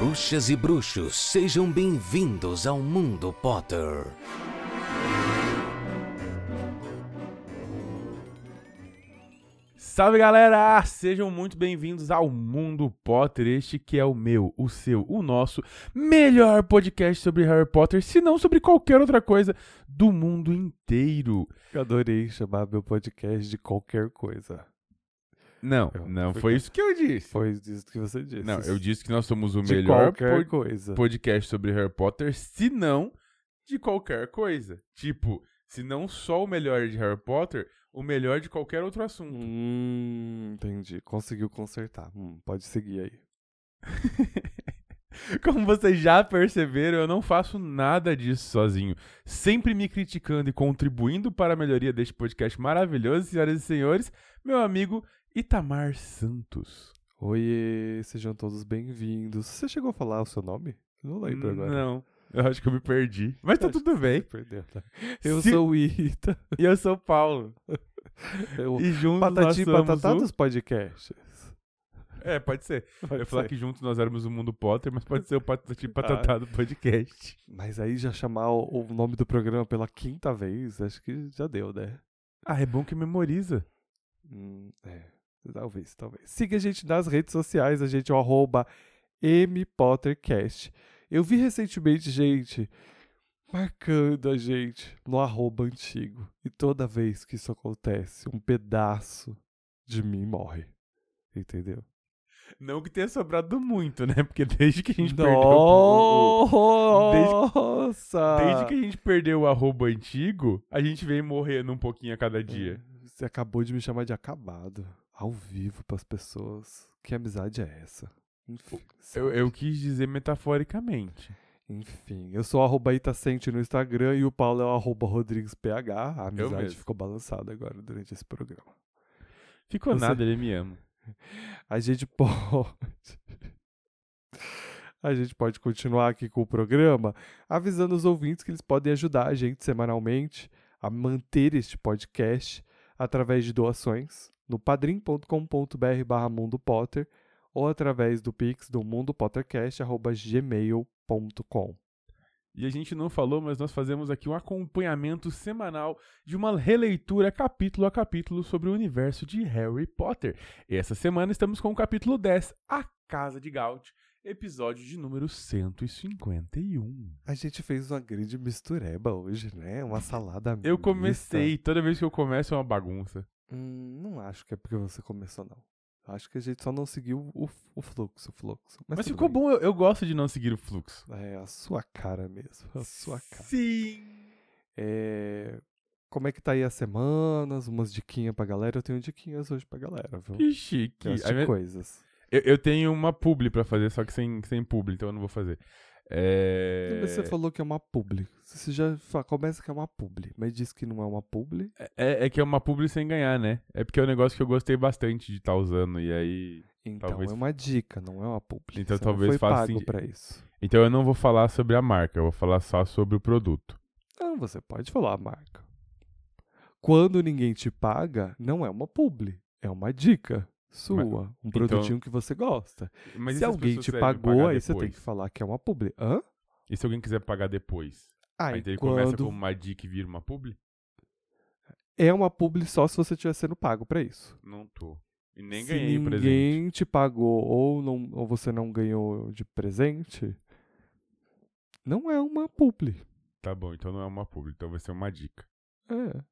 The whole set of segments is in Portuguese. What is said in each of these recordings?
Bruxas e bruxos, sejam bem-vindos ao Mundo Potter. Salve galera! Sejam muito bem-vindos ao Mundo Potter, este que é o meu, o seu, o nosso melhor podcast sobre Harry Potter, se não sobre qualquer outra coisa do mundo inteiro. Eu adorei chamar meu podcast de qualquer coisa. Não, Eu- não foi isso que eu disse. Foi isso que você disse. Não, eu disse que nós somos o de melhor pod- coisa. podcast sobre Harry Potter, se não de qualquer coisa. Tipo, se não só o melhor de Harry Potter, o melhor de qualquer outro assunto. Hum, entendi. Conseguiu consertar. Hum, pode seguir aí. Como vocês já perceberam, eu não faço nada disso sozinho. Sempre me criticando e contribuindo para a melhoria deste podcast maravilhoso, senhoras e senhores, meu amigo Itamar Santos. Oiê, sejam todos bem-vindos. Você chegou a falar o seu nome? Eu não lembro agora. Não, eu acho que eu me perdi. Mas tá tudo bem. perdeu, tá? Eu Se- sou o Ita. E eu sou o Paulo. Eu... E juntos nós Patati e somos patatá o... dos podcasts. É, pode ser. Pode eu ia falar que juntos nós éramos o Mundo Potter, mas pode ser o Patati Ah. Patatá do podcast. Mas aí já chamar o o nome do programa pela quinta vez, acho que já deu, né? Ah, é bom que memoriza. Hum, é, talvez, talvez. Siga a gente nas redes sociais, a gente é o arroba MPottercast. Eu vi recentemente gente marcando a gente no arroba antigo. E toda vez que isso acontece, um pedaço de mim morre. Entendeu? Não que tenha sobrado muito, né? Porque desde que a gente perdeu o- o- Nossa! Desde que a gente perdeu o arroba antigo, a gente vem morrendo um pouquinho a cada dia. Você acabou de me chamar de acabado. Ao vivo pras pessoas. Que amizade é essa? Enfim. Eu, eu quis dizer metaforicamente. Enfim, eu sou arroba Itacente no Instagram e o Paulo é o arroba RodriguesPH. A amizade ficou balançada agora durante esse programa. Ficou Você- nada, ele me ama. A gente pode. A gente pode continuar aqui com o programa avisando os ouvintes que eles podem ajudar a gente semanalmente a manter este podcast através de doações no padrim.com.br barra Mundo Potter ou através do pix do mundopottercast.gmail.com. E a gente não falou, mas nós fazemos aqui um acompanhamento semanal de uma releitura capítulo a capítulo sobre o universo de Harry Potter. E essa semana estamos com o capítulo 10, A Casa de Gaunt, episódio de número 151. A gente fez uma grande mistureba hoje, né? Uma salada Eu comecei, toda vez que eu começo é uma bagunça. Hum, não acho que é porque você começou, não. Acho que a gente só não seguiu o, o fluxo, o fluxo. Mas, Mas, ficou bem. bom, eu, eu gosto de não seguir o fluxo. É a sua cara mesmo, a sua cara. Sim. É, Como é que tá aí as semanas? Umas diquinhas pra galera? Eu tenho diquinhas hoje pra galera, viu? Que chique. Eu acho A de minha- coisas. Eu, eu tenho uma publi pra fazer, só que sem, sem publi, então eu não vou fazer. É... Você falou que é uma publi. Você já fa- começa que é uma publi, mas disse que não é uma publi. É, é que é uma publi sem ganhar, né? É porque é um negócio que eu gostei bastante de estar usando, e aí... Então Talvez- é uma dica, não é uma publi. Então Você talvez faça pago pra isso. Então eu não vou falar sobre a marca, eu vou falar só sobre o produto. Não, você pode falar a marca. Quando ninguém te paga, não é uma publi, é uma dica sua, um então- produtinho que você gosta. Mas se alguém te pagou, aí você tem depois? que falar que é uma publi. Hã? E se alguém quiser pagar depois? Aí, Aí ele começa quando como uma dica e vira uma publi? é uma publi só se você estiver sendo pago pra isso. Não tô. E nem se ganhei ninguém presente. te pagou ou, não, ou você não ganhou de presente, não é uma publi. Tá bom, então não é uma publi, então vai ser uma dica. É.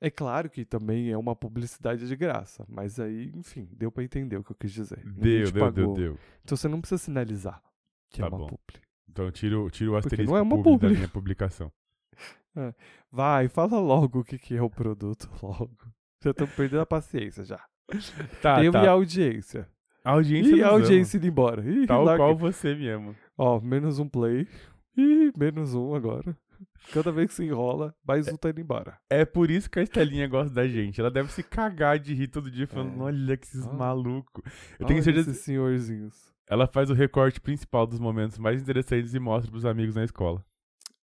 É claro que também é uma publicidade de graça, mas aí, enfim, deu pra entender o que eu quis dizer. Ninguém Deu, deu, deu, deu. Então você não precisa sinalizar que Tá é uma bom. publi. Então tira, tira o asterisco não é uma publi da minha publicação. Vai, fala logo o que, que é o produto, logo. Já tô perdendo a paciência já. Tá, eu tá. e a audiência. A audiência E a ama. audiência indo embora. Ih, Tal larga. qual você me ama. Ó, menos um play. Ih, menos um agora. Cada vez que se enrola, mais um tá indo embora. É por isso que a Estelinha gosta da gente. Ela deve se cagar de rir todo dia falando, É. olha que esses Ah. malucos. Eu tenho Olha certeza esses senhorzinhos. Ela faz o recorte principal dos momentos mais interessantes e mostra pros amigos na escola.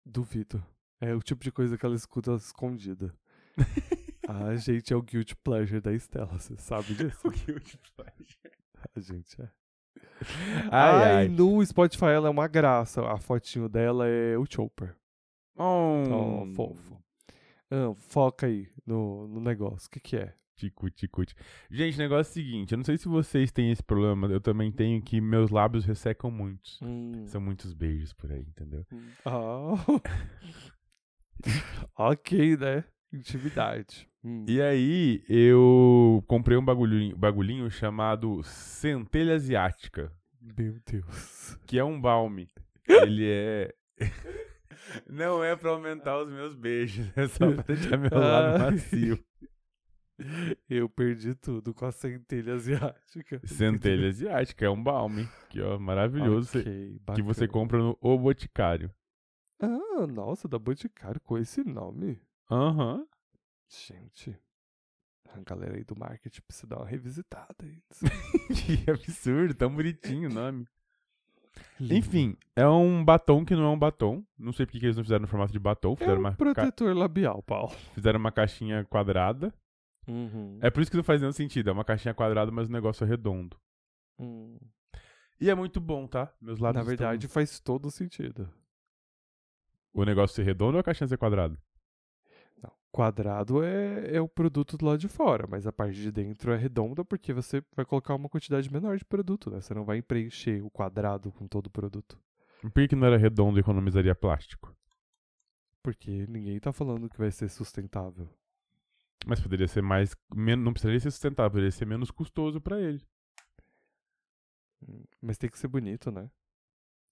Duvido. É o tipo de coisa que ela escuta escondida. a gente é o guilty pleasure da Estela, você sabe disso? A gente é. Ai, Ai, ai. no Spotify ela é uma graça. A fotinho dela é o Chopper. Oh, Oh, fofo. Ah, foca aí no, no negócio. O que, que é? Gente, o negócio é o seguinte, eu não sei se vocês têm esse problema, eu também tenho que meus lábios ressecam muitos. Hum. São muitos beijos por aí, entendeu? Ah. ok, né? Intimidade. Hum. E aí, eu comprei um bagulhinho, bagulhinho chamado centelha asiática, Meu Deus. que é um balme. Ele é... Não é pra aumentar os meus beijos, é só pra deixar meu lado macio. Eu perdi tudo com a centelha asiática. Centelha asiática, é um balme, que ó, maravilhoso, cê- Ok, que você compra no O Boticário. Ah, nossa, da Boticário com esse nome. Aham. Gente, a galera aí do marketing precisa dar uma revisitada. Que absurdo, tão bonitinho o nome. Lindo. Enfim, é um batom que não é um batom. Não sei porque que eles não fizeram no formato de batom. é Fizeram, um uma, ca- protetor labial, Paulo. fizeram uma caixinha quadrada. Uhum. É por isso que não faz nenhum sentido. É uma caixinha quadrada, mas o negócio é redondo. Hum. E é muito bom, tá? Meus lados Na estão- verdade, faz todo sentido. O negócio ser redondo ou a caixinha ser quadrada? Não, quadrado é, é o produto do lado de fora, mas a parte de dentro é redonda porque você vai colocar uma quantidade menor de produto, né? Você não vai preencher o quadrado com todo o produto. Por que que não era redondo e economizaria plástico? Porque ninguém tá falando que vai ser sustentável. Mas poderia ser mais. Não precisaria ser sustentável, poderia ser menos custoso pra ele. Hum, Mas tem que ser bonito, né?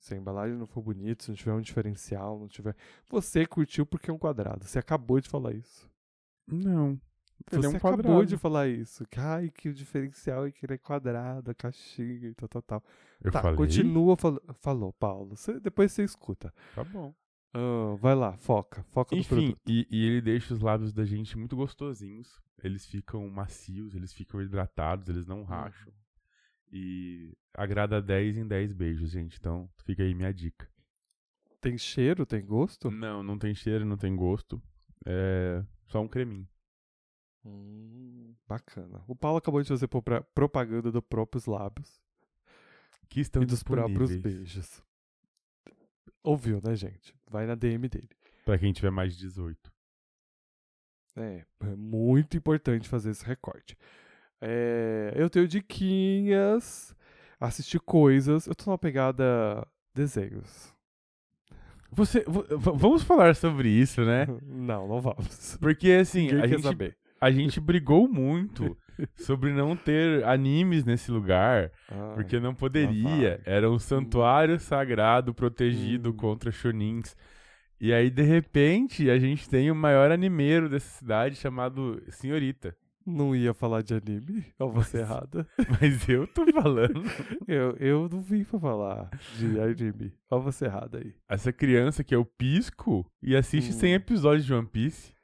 Se a embalagem não for bonita, se não tiver um diferencial, não tiver. Você curtiu porque é um quadrado. Você acabou de falar isso. Não. Ele Você é um acabou quadrado. de falar isso. Que, Ai, que o diferencial é que ele é quadrado, a caixinha e tal, tal, tal. Eu tá, falei. continua falando. Falou, Paulo. Você- depois você escuta. Tá bom. Vai lá, foca. Foca no Enfim, produto. e, e ele deixa os lábios da gente muito gostosinhos. Eles ficam macios, eles ficam hidratados, eles não racham. E agrada 10 em 10 beijos, gente. Então fica aí minha dica. Tem cheiro, tem gosto? Não, não tem cheiro, não tem gosto. É só um creminho. Hum, bacana. O Paulo acabou de fazer propaganda dos próprios lábios Que estão e dos próprios beijos. Ouviu, né, gente? Vai na DM dele. Pra quem tiver mais de 18. É, é muito importante fazer esse recorte. É, eu tenho diquinhas, assistir coisas. Eu tô numa pegada desenhos. Você, vamos falar sobre isso, né? Não, não vamos. Porque assim, Ninguém a gente, saber. a gente brigou muito sobre não ter animes nesse lugar. Ai, Porque não poderia. Era um santuário sagrado protegido Hum. contra Shonins. E aí, de repente, a gente tem o maior animeiro dessa cidade chamado Senhorita. Não ia falar de anime? Ou você errada? Mas eu tô falando. Eu, eu não vim pra falar de anime. Ó você errada aí. Essa criança que é o Pisco e assiste Hum. 100 episódios de One Piece.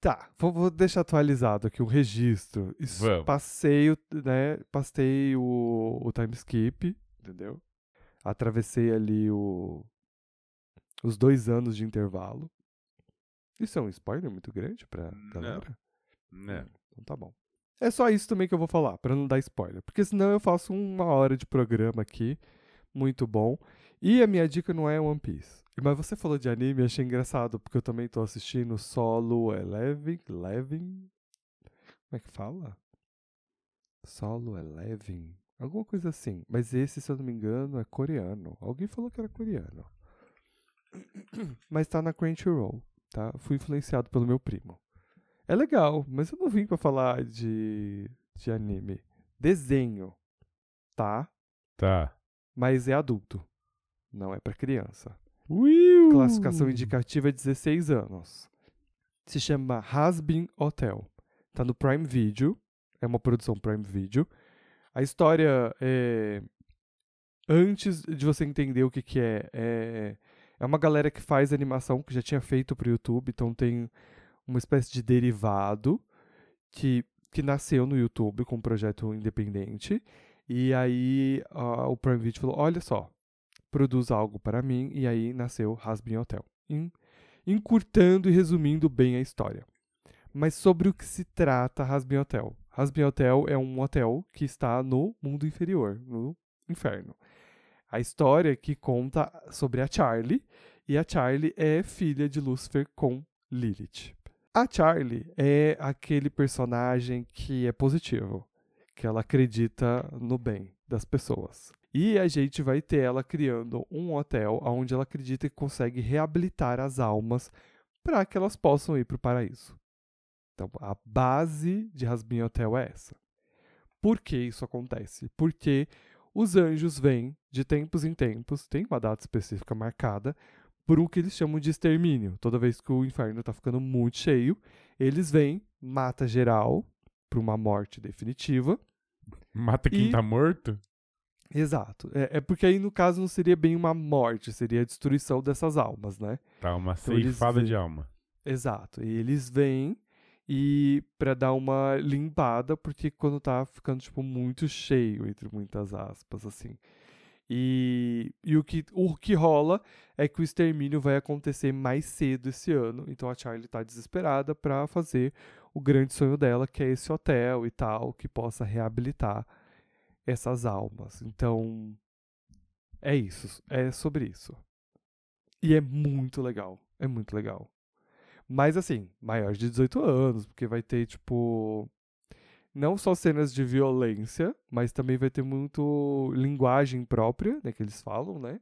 Tá, vou, vou deixar atualizado aqui o registro. Isso, Vamos. Passei, o, né, passei o, o time skip, entendeu? Atravessei ali o, os dois anos de intervalo. Isso é um spoiler muito grande pra galera? Né? Então tá bom. É só isso também que eu vou falar, pra não dar spoiler. Porque senão eu faço uma hora de programa aqui, muito bom. E a minha dica não é One Piece. Mas você falou de anime, achei engraçado, porque eu também tô assistindo Solo Eleven. Eleven? Como é que fala? Solo Eleven. Alguma coisa assim. Mas esse, se eu não me engano, é coreano. Alguém falou que era coreano. Mas tá na Crunchyroll, tá? Fui influenciado pelo meu primo. É legal, mas eu não vim pra falar de, de anime. Desenho, tá? Tá. Mas é adulto. Não é pra criança. Classificação indicativa é 16 anos. Se chama Hasbin Hotel. Tá no Prime Video. É uma produção Prime Video. A história é. Antes de você entender o que, que é, é. É uma galera que faz animação que já tinha feito pro YouTube. Então tem uma espécie de derivado que, que nasceu no YouTube com um projeto independente. E aí ah, o Prime Video falou: olha só, produz algo para mim, e aí nasceu Hasbin Hotel. En- encurtando e resumindo bem a história. Mas sobre o que se trata Hasbin Hotel? Hasbin Hotel é um hotel que está no mundo inferior, no inferno. A história que conta sobre a Charlie, e a Charlie é filha de Lúcifer com Lilith. A Charlie é aquele personagem que é positivo, que ela acredita no bem das pessoas. E a gente vai ter ela criando um hotel onde ela acredita que consegue reabilitar as almas para que elas possam ir para o paraíso. Então, a base de Rasbin Hotel é essa. Por que isso acontece? Porque os anjos vêm de tempos em tempos, tem uma data específica marcada, por o que eles chamam de extermínio. Toda vez que o inferno está ficando muito cheio, eles vêm, mata geral, para uma morte definitiva. Mata quem E- tá morto? Exato. É, é porque aí, no caso, não seria bem uma morte, seria a destruição dessas almas, né? Tá, uma Então eles ceifada vê- de alma. Exato. E eles vêm e para dar uma limpada, porque quando tá ficando tipo muito cheio, entre muitas aspas, assim. E, e o, que, o que rola é que o extermínio vai acontecer mais cedo esse ano. Então a Charlie tá desesperada para fazer o grande sonho dela, que é esse hotel e tal, que possa reabilitar essas almas. Então é isso, é sobre isso. E é muito legal, é muito legal. Mas assim, maior de 18 anos, porque vai ter, tipo. Não só cenas de violência, mas também vai ter muito linguagem própria, né, que eles falam, né?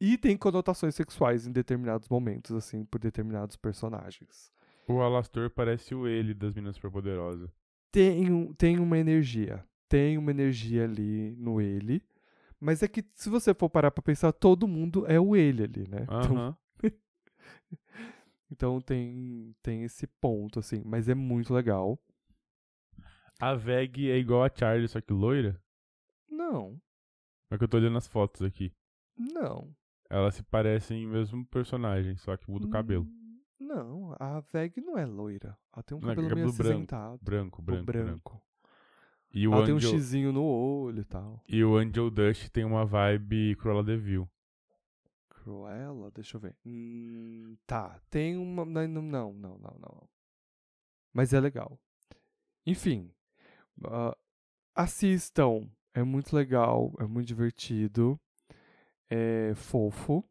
E tem conotações sexuais em determinados momentos, assim, por determinados personagens. O Alastor parece o ele das Minas Superpoderosas. Tem, um, tem uma energia. Tem uma energia ali no ele. Mas é que, se você for parar pra pensar, todo mundo é o ele ali, né? Então. Então tem, tem esse ponto, assim. Mas é muito legal. A Veg é igual a Charlie, só que loira? Não, É que eu tô olhando as fotos aqui. não. Elas se parecem mesmo personagem, só que muda o cabelo. Hum, Não, a Veg não é loira. Ela tem um Não, é cabelo meio cabelo branco, acinzentado. Branco, branco, branco. branco. E o, Ela tem um Angel, xizinho no olho e tal. e o Angel Dust tem uma vibe Cruella de Vil. Cruella, deixa eu ver. Hum, tá, tem uma. Não, não, não, não, não. Mas é legal. Enfim, ah, assistam. É muito legal, é muito divertido, é fofo.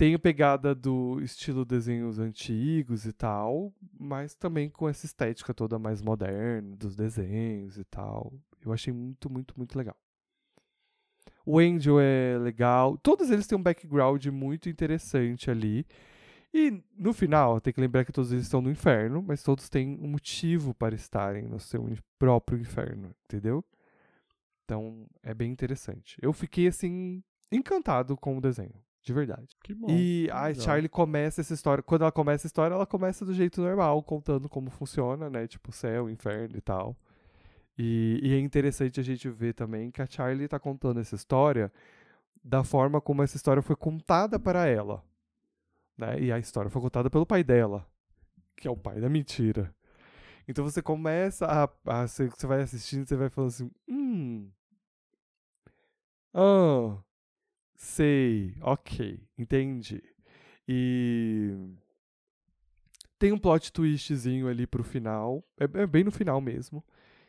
Tem a pegada do estilo desenhos antigos e tal, mas também com essa estética toda mais moderna dos desenhos e tal. Eu achei muito, muito, muito legal. O Angel é legal. Todos eles têm um background muito interessante ali. E no final, tem que lembrar que todos eles estão no inferno, mas todos têm um motivo para estarem no seu próprio inferno, entendeu? Então é bem interessante. Eu fiquei assim encantado com o desenho, de verdade. Que bom. E a. Charlie começa essa história. Quando ela começa a história, ela começa do jeito normal, contando como funciona, né? Tipo, céu, inferno e tal. E, e é interessante a gente ver também que a Charlie tá contando essa história da forma como essa história foi contada para ela. Né? E a história foi contada pelo pai dela, que é o pai da mentira. Então você começa a. a você, você vai assistindo, você vai falando assim: hum. Ah. Sei, ok, entendi. E tem um plot twistzinho ali pro final, é, é bem no final mesmo,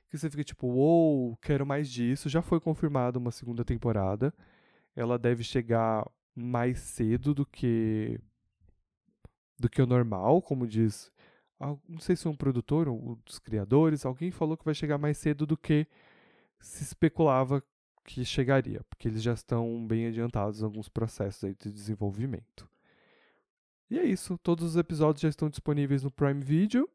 que você fica tipo, uou, quero mais disso. Já foi confirmada uma segunda temporada. Ela deve chegar mais cedo do que do que o normal, como diz, não sei se é um produtor ou um dos criadores, alguém falou que vai chegar mais cedo do que se especulava que chegaria, porque eles já estão bem adiantados em alguns processos aí de desenvolvimento. E é isso, todos os episódios já estão disponíveis no Prime Video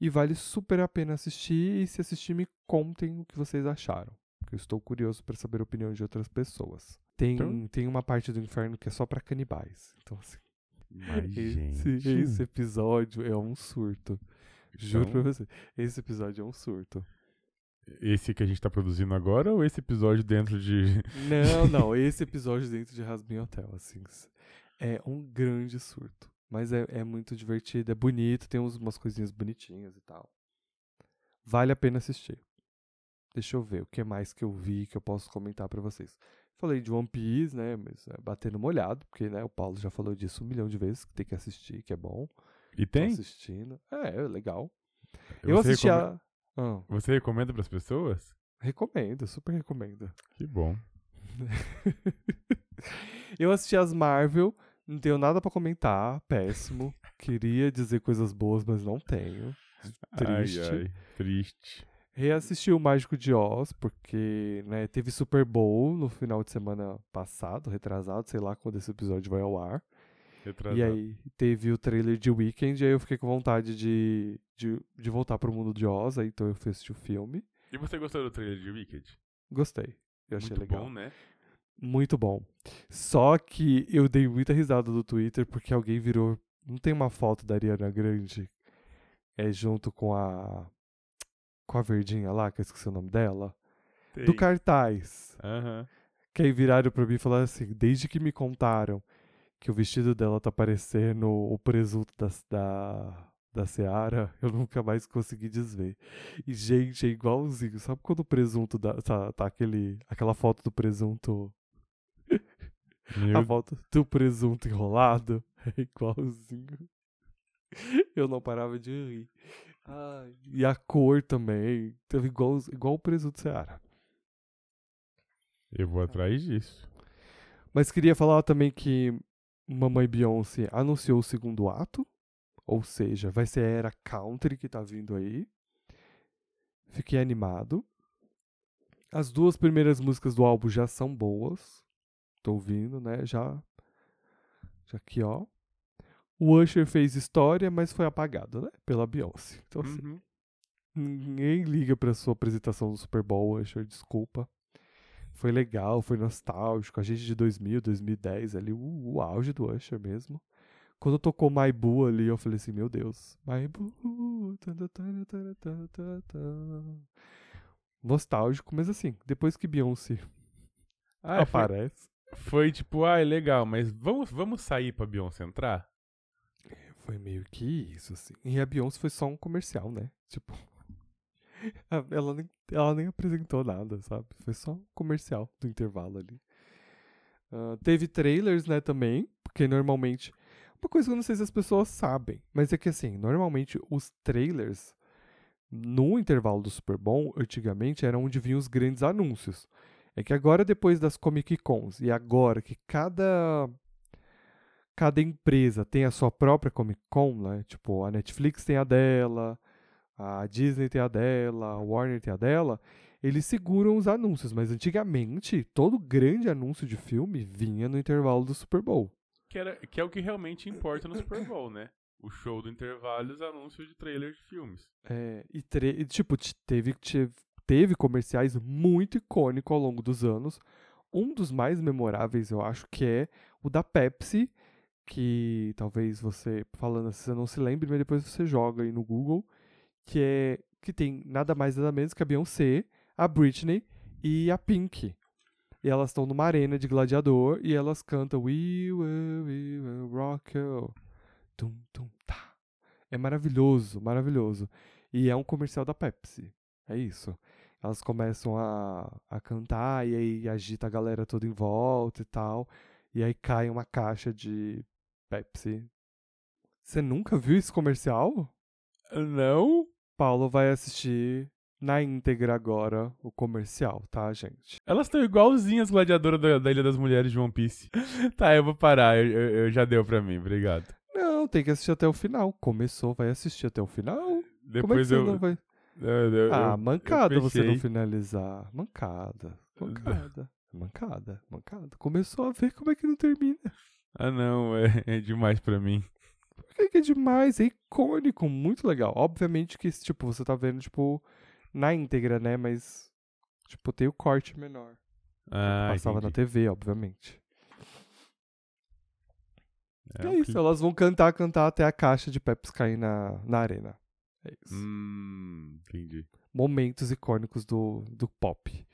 e vale super a pena assistir e se assistir me contem o que vocês acharam, porque eu estou curioso para saber a opinião de outras pessoas. Tem, Então- tem uma parte do inferno que é só para canibais. Então assim, Mas, esse, gente. esse episódio é um surto. Juro Então- pra você. Esse episódio é um surto. Esse que a gente tá produzindo agora ou esse episódio dentro de. Não, não. Esse episódio dentro de Rasmin Hotel, assim. É um grande surto. Mas é, é muito divertido, é bonito, tem umas coisinhas bonitinhas e tal. Vale a pena assistir. Deixa eu ver o que mais que eu vi que eu posso comentar pra vocês. Falei de One Piece, né? Mas é batendo molhado, porque né, o Paulo já falou disso um milhão de vezes, que tem que assistir, que é bom. E Tô tem? assistindo. É, é legal. Eu Você assisti recome- a. Ah. Você recomenda pras pessoas? Recomendo, super recomendo. Que bom. Eu assisti as Marvel, não tenho nada pra comentar, péssimo. Queria dizer coisas boas, mas não tenho. Triste. Ai, ai, triste. Reassisti o Mágico de Oz, porque né, teve Super Bowl no final de semana passado, retrasado, sei lá quando esse episódio vai ao ar. Retrasado. E aí teve o trailer de Weekend, e aí eu fiquei com vontade de, de, de voltar pro mundo de Oz, aí então eu fui assistir o filme. E você gostou do trailer de Wicked? Gostei. Eu achei Muito legal. bom, né? Muito bom. Só que eu dei muita risada do Twitter porque alguém virou. Não tem uma foto da Ariana Grande é junto com a. Com a verdinha lá, que eu esqueci o nome dela. Do Tem. cartaz. Aham. Que aí viraram pra mim e falaram assim: desde que me contaram que o vestido dela tá parecendo o presunto da, da, da Seara, eu nunca mais consegui desver. E, gente, é igualzinho. Sabe quando o presunto dá, tá, tá aquele, aquela foto do presunto. Meu A foto do presunto enrolado? É igualzinho. Eu não parava de rir. Ai, e a cor também. Igual, igual o presunto Seara. Eu vou atrás disso. Mas queria falar também que Mamãe Beyoncé anunciou o segundo ato. Ou seja, vai ser a era country que tá vindo aí. Fiquei animado. As duas primeiras músicas do álbum já são boas. Tô ouvindo, né? Já. Já aqui, ó. O Usher fez história, mas foi apagado, né? Pela Beyoncé. Então, assim, Uhum. Ninguém liga pra sua apresentação do Super Bowl, Usher, desculpa. Foi legal, foi nostálgico. A gente de 2000, 2010 ali, o, o auge do Usher mesmo. Quando tocou My Boo ali, eu falei assim, meu Deus. My Boo. Nostálgico, mas assim, depois que Beyoncé Ah, foi, aparece, foi tipo, ai, legal, mas vamos, vamos sair pra Beyoncé entrar? foi meio que isso, assim. E a Beyoncé foi só um comercial, né? Tipo, ela nem, ela nem apresentou nada, sabe? Foi só um comercial do intervalo ali. Ah, teve trailers, né, também, porque normalmente. Uma coisa que eu não sei se as pessoas sabem, mas é que assim, normalmente os trailers no intervalo do Super Bowl, antigamente, era onde vinham os grandes anúncios. É que agora, depois das Comic Cons, e agora que cada cada empresa tem a sua própria Comic Con, né? Tipo, a Netflix tem a dela, a Disney tem a dela, a Warner tem a dela. Eles seguram os anúncios, mas antigamente todo grande anúncio de filme vinha no intervalo do Super Bowl. Que, era, que é o que realmente importa no Super Bowl, né? O show do intervalo e os anúncios de trailer de filmes. É, e, e, tipo, teve, te- teve comerciais muito icônicos ao longo dos anos. Um dos mais memoráveis, eu acho, que é o da Pepsi, que talvez você, falando assim, você não se lembre, mas depois você joga aí no Google, que é que tem nada mais nada menos que a Beyoncé, a Britney e a Pink. E elas estão numa arena de gladiador e elas cantam We will, we will rock you. Tum, tum, tá. É maravilhoso, maravilhoso. E é um comercial da Pepsi. É isso. Elas começam a, a cantar e aí agita a galera toda em volta e tal. E aí cai uma caixa de Pepsi. Você nunca viu esse comercial? Não? Paulo vai assistir na íntegra agora o comercial, tá, gente? Elas estão igualzinhas as gladiadoras da, da Ilha das Mulheres de One Piece. tá, eu vou parar. Eu, eu- eu já deu pra mim, obrigado. Não, tem que assistir até o final. Começou, vai assistir até o final. Como é que Depois você eu, não vai? eu- eu- Ah, mancada você não finalizar. Mancada. Mancada. Mancada. Mancada. Começou a ver como é que não termina. Ah, não, é, é demais pra mim. Por que que é demais? É icônico, muito legal. Obviamente que, tipo, você tá vendo, tipo, na íntegra, né? Mas, tipo, tem o corte menor. Ah, Passava na entendi. TV, obviamente. É, É, isso, elas vão cantar, cantar até a caixa de Pepsi cair na, na arena. É isso. Hum, entendi. Momentos icônicos do, do pop.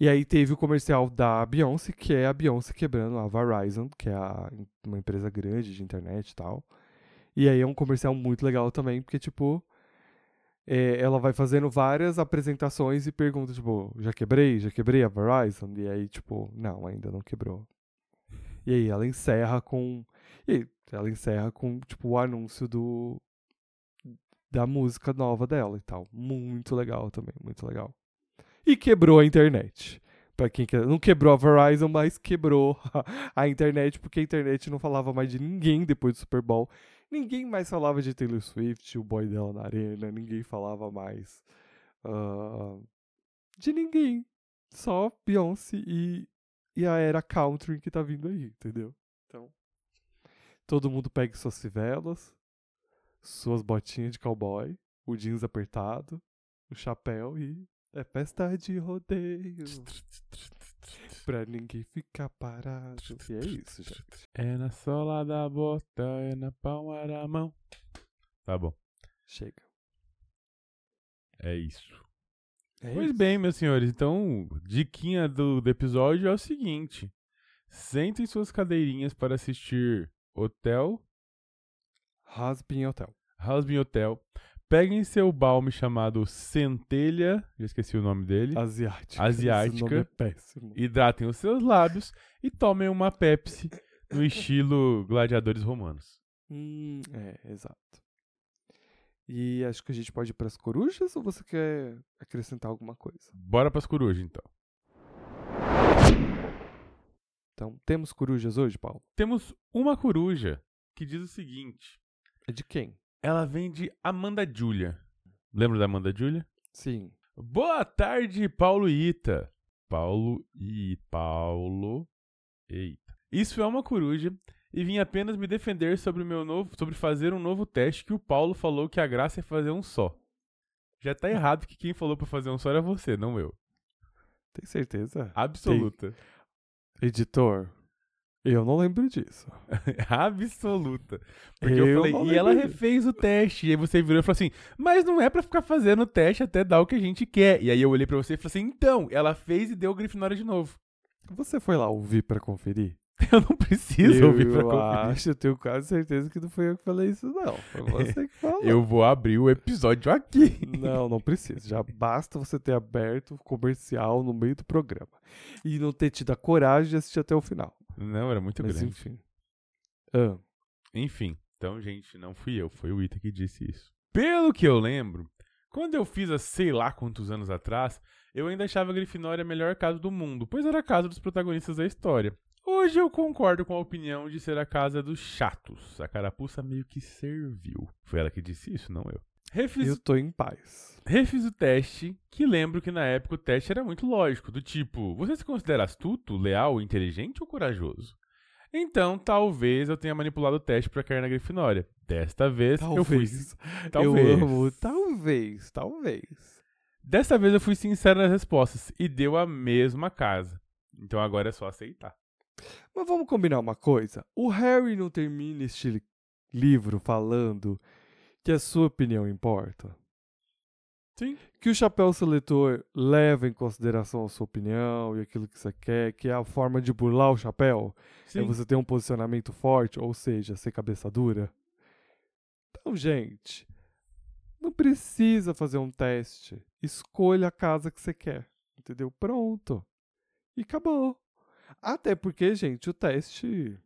E aí teve o comercial da Beyoncé, que é a Beyoncé quebrando a Verizon, que é a- uma empresa grande de internet e tal. E aí é um comercial muito legal também, porque, tipo, é, ela vai fazendo várias apresentações e pergunta, tipo, já quebrei? Já quebrei a Verizon? E aí, tipo, não, ainda não quebrou. E aí ela encerra com. E ela encerra com, tipo, o anúncio do. Da música nova dela e tal. Muito legal também, muito legal. e quebrou a internet. Pra quem quer, não quebrou a Verizon, mas quebrou a internet, porque a internet não falava mais de ninguém depois do Super Bowl. Ninguém mais falava de Taylor Swift, o boy dela na arena, ninguém falava mais ah, de ninguém. Só Beyoncé e, e a era country que tá vindo aí, entendeu? Então, todo mundo pegue suas fivelas, suas botinhas de cowboy, o jeans apertado, o chapéu e é festa de rodeio. Pra ninguém ficar parado. E é isso, gente. É na sola da bota, é na palma da mão. Tá bom, Chega. é isso. É Pois isso. bem, meus senhores, então, diquinha do, do episódio é o seguinte: sentem suas cadeirinhas para assistir Hotel, Rasbin Hotel. Husband Hotel. Peguem seu balme chamado Centelha, já esqueci o nome dele. Asiática. Asiática. É péssimo. Hidratem os seus lábios e tomem uma Pepsi no estilo gladiadores romanos. Hum, é, exato. E acho que a gente pode ir pras corujas ou você quer acrescentar alguma coisa? Bora pras corujas, então. Então, temos corujas hoje, Paulo? Temos uma coruja que diz o seguinte: É de quem? Ela vem de Amanda Julia. Lembra da Amanda Julia? Sim. Boa tarde, Paulo e Ita. Paulo e Paulo. Eita. Isso é uma coruja e vim apenas me defender sobre meu novo, sobre fazer um novo teste que o Paulo falou que a graça é fazer um só. Já tá errado que quem falou pra fazer um só era você, não eu. Tem certeza? Absoluta. Editor, eu não lembro disso. Absoluta. Porque Eu eu, falei, e ela lembro. refez o teste. E aí você virou e falou assim, mas não é pra ficar fazendo o teste até dar o que a gente quer. E aí eu olhei pra você e falei assim, então, ela fez e deu o Grifinória de novo. Você foi lá ouvir pra conferir? Eu não preciso ouvir pra eu conferir. acho, eu tenho quase certeza que não foi eu que falei isso, não. Foi você que falou. Eu vou abrir o episódio aqui. Não, não precisa. Já basta você ter aberto o comercial no meio do programa. E não ter tido a coragem de assistir até o final. Não, era muito Mas grande. enfim. Ah, Enfim, então, gente, não fui eu, foi o Ita que disse isso. Pelo que eu lembro, quando eu fiz há sei lá quantos anos atrás, eu ainda achava a Grifinória a melhor casa do mundo, pois era a casa dos protagonistas da história. Hoje eu concordo com a opinião de ser a casa dos chatos. A carapuça meio que serviu. Foi ela que disse isso, não eu. Refiz, eu tô em paz. refiz o teste, que lembro que na época o teste era muito lógico, do tipo, você se considera astuto, leal, inteligente ou corajoso? Então, talvez eu tenha manipulado o teste pra cair na Grifinória. Desta vez eu fui. Talvez. Talvez. Eu amo. Talvez, talvez. Desta vez eu fui sincero nas respostas e deu a mesma casa. Então agora é só aceitar. Mas vamos combinar uma coisa. O Harry não termina este li- livro falando que a sua opinião importa. Sim. Que o chapéu seletor leva em consideração a sua opinião e aquilo que você quer, que é a forma de burlar o chapéu. Sim. É você ter um posicionamento forte, ou seja, ser cabeça dura. Então, gente, não precisa fazer um teste. Escolha a casa que você quer. Entendeu? Pronto. E acabou. Até porque, gente, o teste.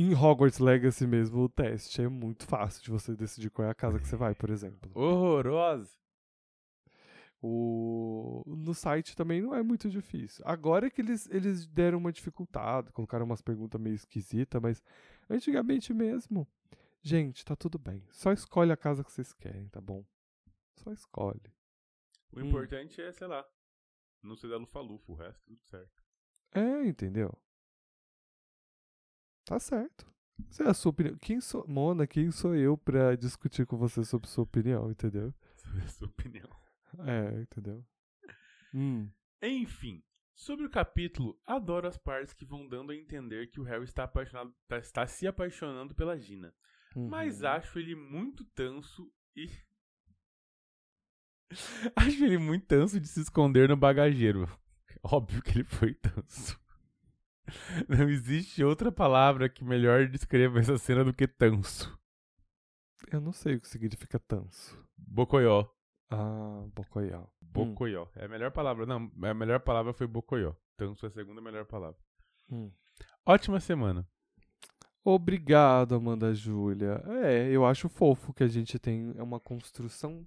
Em Hogwarts Legacy mesmo, o teste é muito fácil de você decidir qual é a casa que você vai, por exemplo. Horrorosa. O... No site também não é muito difícil. Agora é que eles, eles deram uma dificuldade, colocaram umas perguntas meio esquisitas, mas antigamente mesmo. Gente, tá tudo bem. Só escolhe a casa que vocês querem, tá bom? Só escolhe. O Hum. importante é, sei lá, não ser da Lufa-Lufa, o resto tudo certo. É, entendeu? Tá certo. Essa é a sua opinião. Quem sou. Mona, quem sou eu pra discutir com você sobre sua opinião, entendeu? Sobre a sua opinião. É, entendeu? Hum. Enfim, sobre o capítulo, adoro as partes que vão dando a entender que o Harry está apaixonado, tá- está se apaixonando pela Gina. Mas Uhum. acho ele muito tanso e. acho ele muito tanso de se esconder no bagageiro. Óbvio que ele foi tanso. Não existe outra palavra que melhor descreva essa cena do que tanso. Eu não sei o que significa tanso. Bocoió. Ah, Bocoió. Bocoió. É a melhor palavra. Não, a melhor palavra foi bocoió. Tanso é a segunda melhor palavra. Hum. Ótima semana. Obrigado, Amanda Júlia. É, eu acho fofo que a gente tem uma construção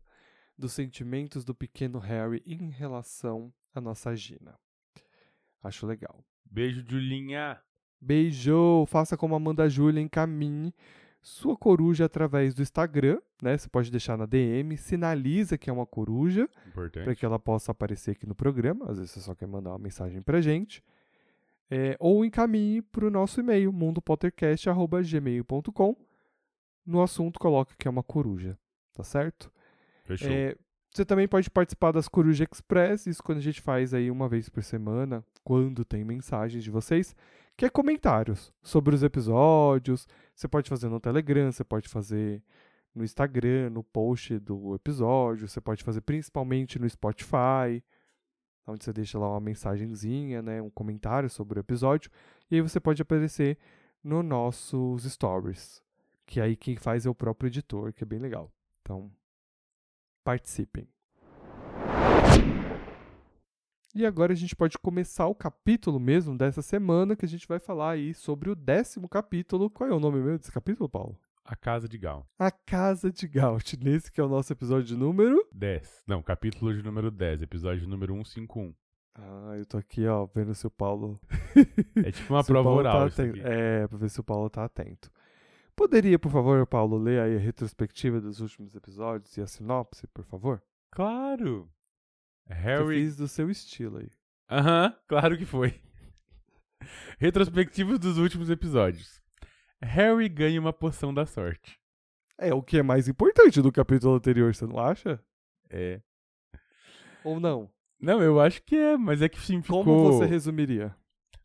dos sentimentos do pequeno Harry em relação à nossa Gina. Acho legal. Beijo, Julinha. Beijo! Faça como Amanda Júlia, encaminhe sua coruja através do Instagram, né? Você pode deixar na DM, sinaliza que é uma coruja, para que ela possa aparecer aqui no programa. Às vezes você só quer mandar uma mensagem pra gente. É, ou encaminhe para o nosso e-mail, mundopottercast.gmail.com. No assunto, coloca que é uma coruja, tá certo? Fechou. É, você também pode participar das Coruja Express, isso quando a gente faz aí uma vez por semana, quando tem mensagens de vocês, que é comentários sobre os episódios. Você pode fazer no Telegram, você pode fazer no Instagram, no post do episódio, você pode fazer principalmente no Spotify, onde você deixa lá uma mensagenzinha, né, um comentário sobre o episódio, e aí você pode aparecer nos nossos stories, que aí quem faz é o próprio editor, que é bem legal. Então, participem. E agora a gente pode começar o capítulo mesmo dessa semana, que a gente vai falar aí sobre o décimo capítulo. Qual é o nome mesmo desse capítulo, Paulo? A Casa de Gal. A Casa de Gaut. Nesse que é o nosso episódio número. 10. Não, capítulo de número 10, episódio número 151. Ah, eu tô aqui, ó, vendo se o Paulo. É tipo uma prova Paulo oral tá. É, pra ver se o Paulo tá atento. Poderia, por favor, Paulo, ler aí a retrospectiva dos últimos episódios e a sinopse, por favor? Claro. Eu Harry fiz do seu estilo aí. Aham, claro que foi. Retrospectivos dos últimos episódios. Harry ganha uma poção da sorte. É o que é mais importante do capítulo anterior, você não acha? É. Ou não? Não, eu acho que é, mas é que sim, ficou... Como você resumiria?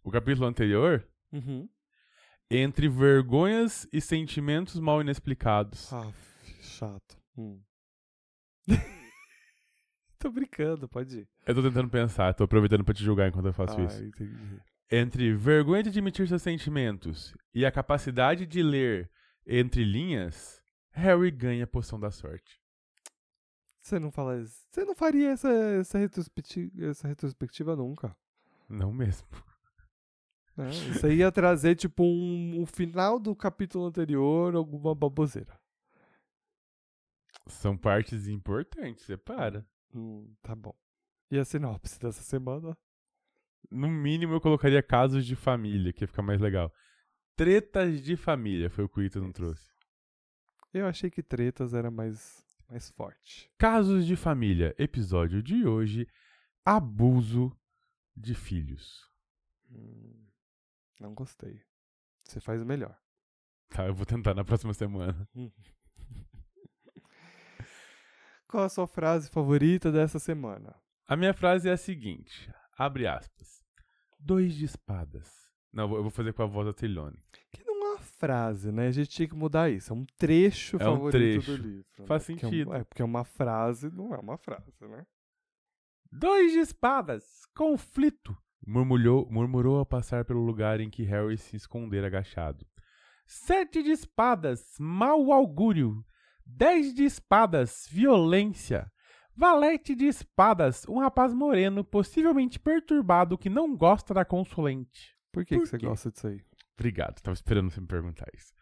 O capítulo anterior, Uhum. entre vergonhas e sentimentos mal inexplicados. Ah, chato. Hum. Tô brincando, pode ir. Eu tô tentando pensar, tô aproveitando pra te julgar enquanto eu faço ah, isso. entendi. Entre vergonha de admitir seus sentimentos e a capacidade de ler entre linhas, Harry ganha a poção da sorte. Você não fala. Você não faria essa, essa, retrospectiva, essa retrospectiva nunca. Não mesmo. né? Isso aí ia trazer, tipo, um, um final do capítulo anterior, alguma baboseira. São partes importantes, separa. Hum, tá bom. E a sinopse dessa semana? No mínimo eu colocaria casos de família, que ia ficar mais legal. Tretas de família foi o que o Ita não trouxe. Eu achei que tretas era mais, mais forte. Casos de família, episódio de hoje: abuso de filhos. Hum, não gostei. Você faz melhor. Tá, eu vou tentar na próxima semana. Qual a sua frase favorita dessa semana? A minha frase é a seguinte: abre aspas. Dois de espadas. Não, eu vou- fazer com a voz da Trilone. Que não é uma frase, né? A gente tinha que mudar isso. É um trecho É um favorito trecho. do livro. né? Faz Porque é um- sentido. É, porque uma frase não é uma frase, né? Dois de espadas! Conflito! Murmulhou, murmurou ao passar pelo lugar em que Harry se escondera agachado. Sete de espadas! Mau augúrio! Dez de espadas! Violência! Valete de espadas! Um rapaz moreno, possivelmente perturbado, que não gosta da consulente. Por que, Por que você quê? gosta disso aí? Obrigado, tava esperando você me perguntar isso.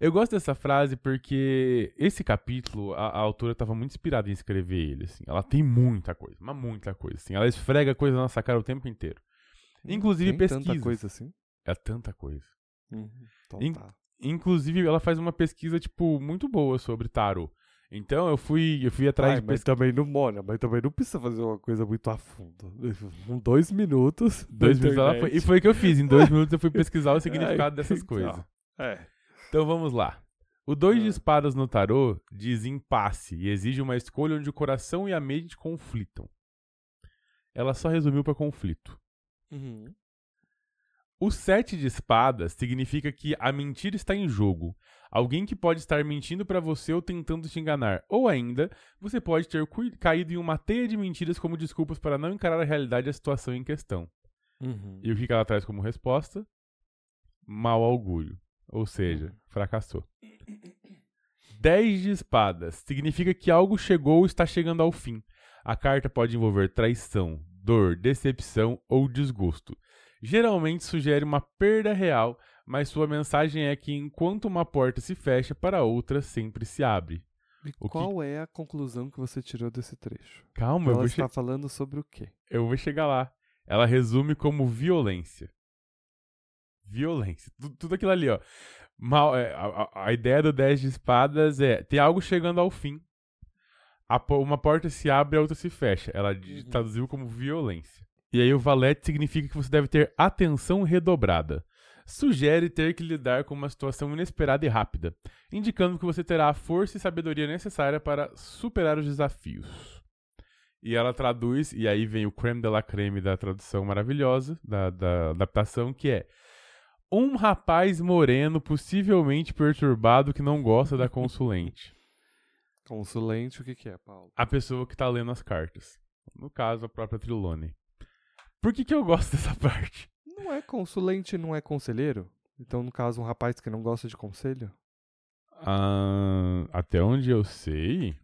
Eu gosto dessa frase porque esse capítulo, a, a autora tava muito inspirada em escrever ele, assim. Ela tem muita coisa, mas muita coisa, assim. Ela esfrega coisa na nossa cara o tempo inteiro. Inclusive Tem pesquisas. tanta coisa assim? É tanta coisa. Então In- tá. Inclusive, ela faz uma pesquisa, tipo, muito boa sobre tarot. Então, eu fui, eu fui atrás Ai, de mas pesquisa. também não mora, mas também não precisa fazer uma coisa muito a fundo. Com dois minutos. Dois minutos ela foi, e foi o que eu fiz. Em dois minutos eu fui pesquisar o significado Ai, dessas então. coisas. É. Então vamos lá. O dois de Ah. espadas no tarô diz impasse e exige uma escolha onde o coração e a mente conflitam. Ela só resumiu para conflito. Uhum. O sete de espadas significa que a mentira está em jogo. Alguém que pode estar mentindo para você ou tentando te enganar. Ou ainda, você pode ter caído em uma teia de mentiras como desculpas para não encarar a realidade e a situação em questão. Uhum. E o que ela traz como resposta? Mau augúrio. Ou seja, fracassou. 10 de espadas significa que algo chegou ou está chegando ao fim. A carta pode envolver traição, dor, decepção ou desgosto. Geralmente sugere uma perda real, mas sua mensagem é que enquanto uma porta se fecha, para outra sempre se abre. E O que- qual é a conclusão que você tirou desse trecho? Calma, eu Ela vou, che- está falando sobre o quê? eu vou chegar lá. Ela resume como violência. Violência. Tu- Tudo, aquilo ali, ó. Mal, é, a, a- ideia do 10 de espadas é: tem algo chegando ao fim. A uma porta se abre a outra se fecha. Ela Uhum. traduziu como violência. E aí o valete significa que você deve ter atenção redobrada. Sugere ter que lidar com uma situação inesperada e rápida, indicando que você terá a força e sabedoria necessária para superar os desafios. E ela traduz, e aí vem o creme de la creme da tradução maravilhosa, da, da adaptação, que é um rapaz moreno, possivelmente perturbado, que não gosta da consulente. Consulente, o que, que é, Paulo? a pessoa que tá lendo as cartas. No caso, a própria Trilone. Por que, que eu gosto dessa parte? Não é consulente, não é conselheiro? Então, no caso, um rapaz que não gosta de conselho? Ah, até onde eu sei,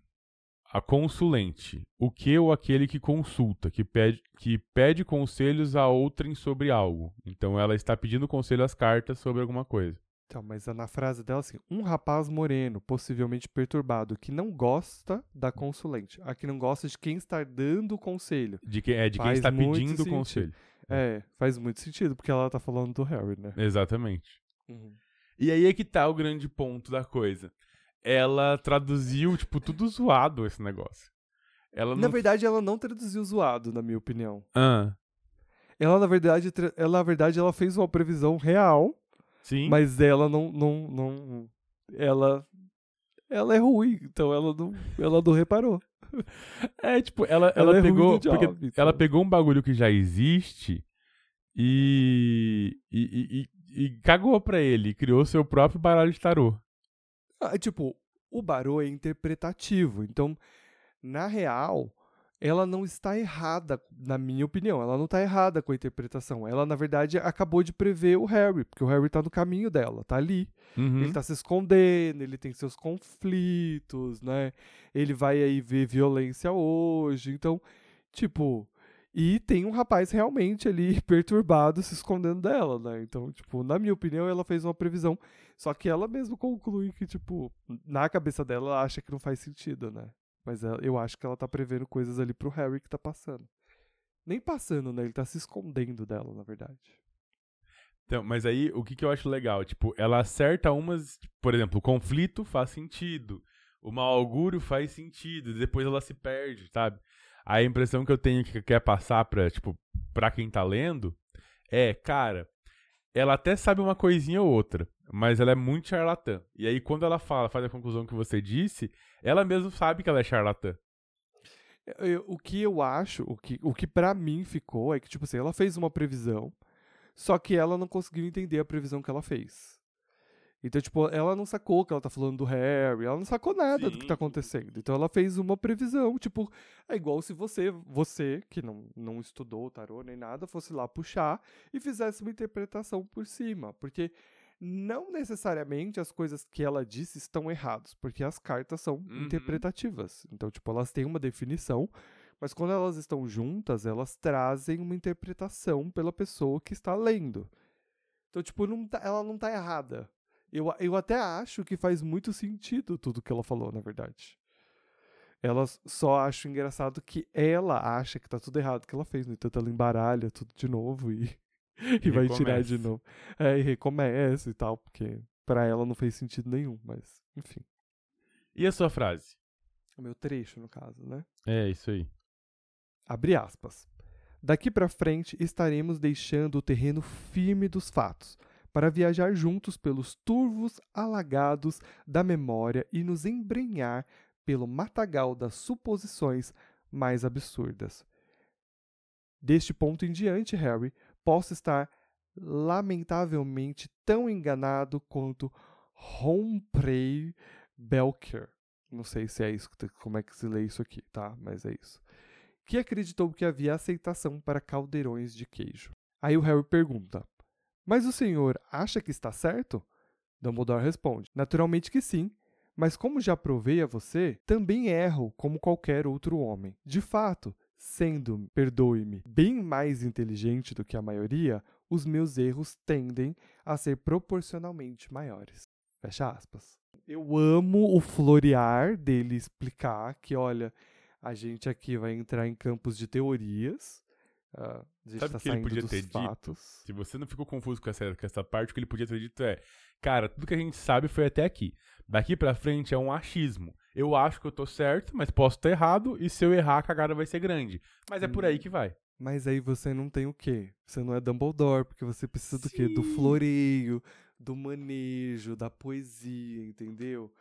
a consulente, o que ou aquele que consulta, que pede, que pede conselhos a outrem sobre algo. Então ela está pedindo conselho às cartas sobre alguma coisa. Então, mas na frase dela, assim, um rapaz moreno, possivelmente perturbado, que não gosta da consulente. A que não gosta de quem está dando o conselho. De, que, é, de quem Faz está pedindo sentido. conselho. É, faz muito sentido, porque ela tá falando do Harry, né? Exatamente. E aí é que tá o grande ponto da coisa. Ela traduziu, tipo, tudo zoado esse negócio. Ela não. Na verdade, ela não traduziu zoado, na minha opinião. Ah, Ela, na verdade, tra- ela, na verdade, ela fez uma previsão real, sim. mas ela não, não, não, ela, ela é ruim, então ela não, ela não reparou. É, tipo, ela, Ela ela, é pegou. job, porque então. ela pegou um bagulho que já existe e. e, e, e- e cagou pra ele. Criou seu próprio baralho de tarô. Ah, tipo, o Barô é interpretativo, então, na real, ela não está errada, na minha opinião, ela não está errada com a interpretação. Ela, na verdade, acabou de prever o Harry, porque o Harry tá no caminho dela, tá ali. Uhum. Ele tá se escondendo, ele tem seus conflitos, né? Ele vai aí ver violência hoje. Então, tipo. E tem um rapaz realmente ali perturbado se escondendo dela, né? Então, tipo, na minha opinião, ela fez uma previsão. Só que ela mesma conclui que, tipo, na cabeça dela, ela acha que não faz sentido, né? Mas eu acho que ela tá prevendo coisas ali pro Harry que tá passando. Nem passando, né? Ele tá se escondendo dela, na verdade. Então, mas aí, o que, que eu acho legal? Tipo, ela acerta umas. Por exemplo, o conflito faz sentido. O mau augúrio faz sentido. Depois ela se perde, sabe? A impressão que eu tenho que quer passar pra, tipo, pra quem tá lendo é, cara, ela até sabe uma coisinha ou outra, mas ela é muito charlatã. E aí, quando ela fala, faz a conclusão que você disse, ela mesmo sabe que ela é charlatã. O que eu acho, o que, o que para mim ficou é que, tipo assim, ela fez uma previsão, só que ela não conseguiu entender a previsão que ela fez. Então, tipo, ela não sacou que ela tá falando do Harry, ela não sacou nada do que Sim. tá acontecendo. Então ela fez uma previsão, tipo, é igual se você, você que não, não estudou tarô nem nada, fosse lá puxar e fizesse uma interpretação por cima. Porque não necessariamente as coisas que ela disse estão erradas, porque as cartas são Uhum. interpretativas. Então, tipo, elas têm uma definição, mas quando elas estão juntas, elas trazem uma interpretação pela pessoa que está lendo. Então, tipo, não tá- ela não tá errada. Eu, eu até acho que faz muito sentido tudo que ela falou, na verdade. Ela só acho engraçado que ela acha que tá tudo errado que ela fez. No entanto, ela embaralha tudo de novo e, e vai tirar de novo. É, e recomeça e tal, porque pra ela não fez sentido nenhum, mas enfim. E a sua frase? O meu trecho, no caso, né? É, isso aí. Abre aspas. Daqui pra frente estaremos deixando o terreno firme dos fatos, para viajar juntos pelos turvos alagados da memória e nos embrenhar pelo matagal das suposições mais absurdas. Deste ponto em diante, Harry, posso estar lamentavelmente tão enganado quanto Humphrey Belcher. Não sei se é isso, como é que se lê isso aqui, tá? Mas é isso que acreditou que havia aceitação para caldeirões de queijo. Aí o Harry pergunta: Mas o senhor acha que está certo? Dumbledore responde: Naturalmente que sim. Mas como já provei a você, também erro como qualquer outro homem. De fato, sendo, perdoe-me, bem mais inteligente do que a maioria, os meus erros tendem a ser proporcionalmente maiores. Fecha aspas. Eu amo o florear dele explicar que, olha, a gente aqui vai entrar em campos de teorias. Uh, Sabe tá o que ele podia ter dito? fatos. Se você não ficou confuso com essa, com essa parte, o que ele podia ter dito é: Cara, tudo que a gente sabe foi até aqui. Daqui pra frente é um achismo. Eu acho que eu tô certo, mas posso estar errado, e se eu errar, a cagada vai ser grande. Mas é por aí que vai. Mas aí você não tem o quê? Você não é Dumbledore, porque você precisa do quê? Do Sim. floreio, do manejo, da poesia, entendeu?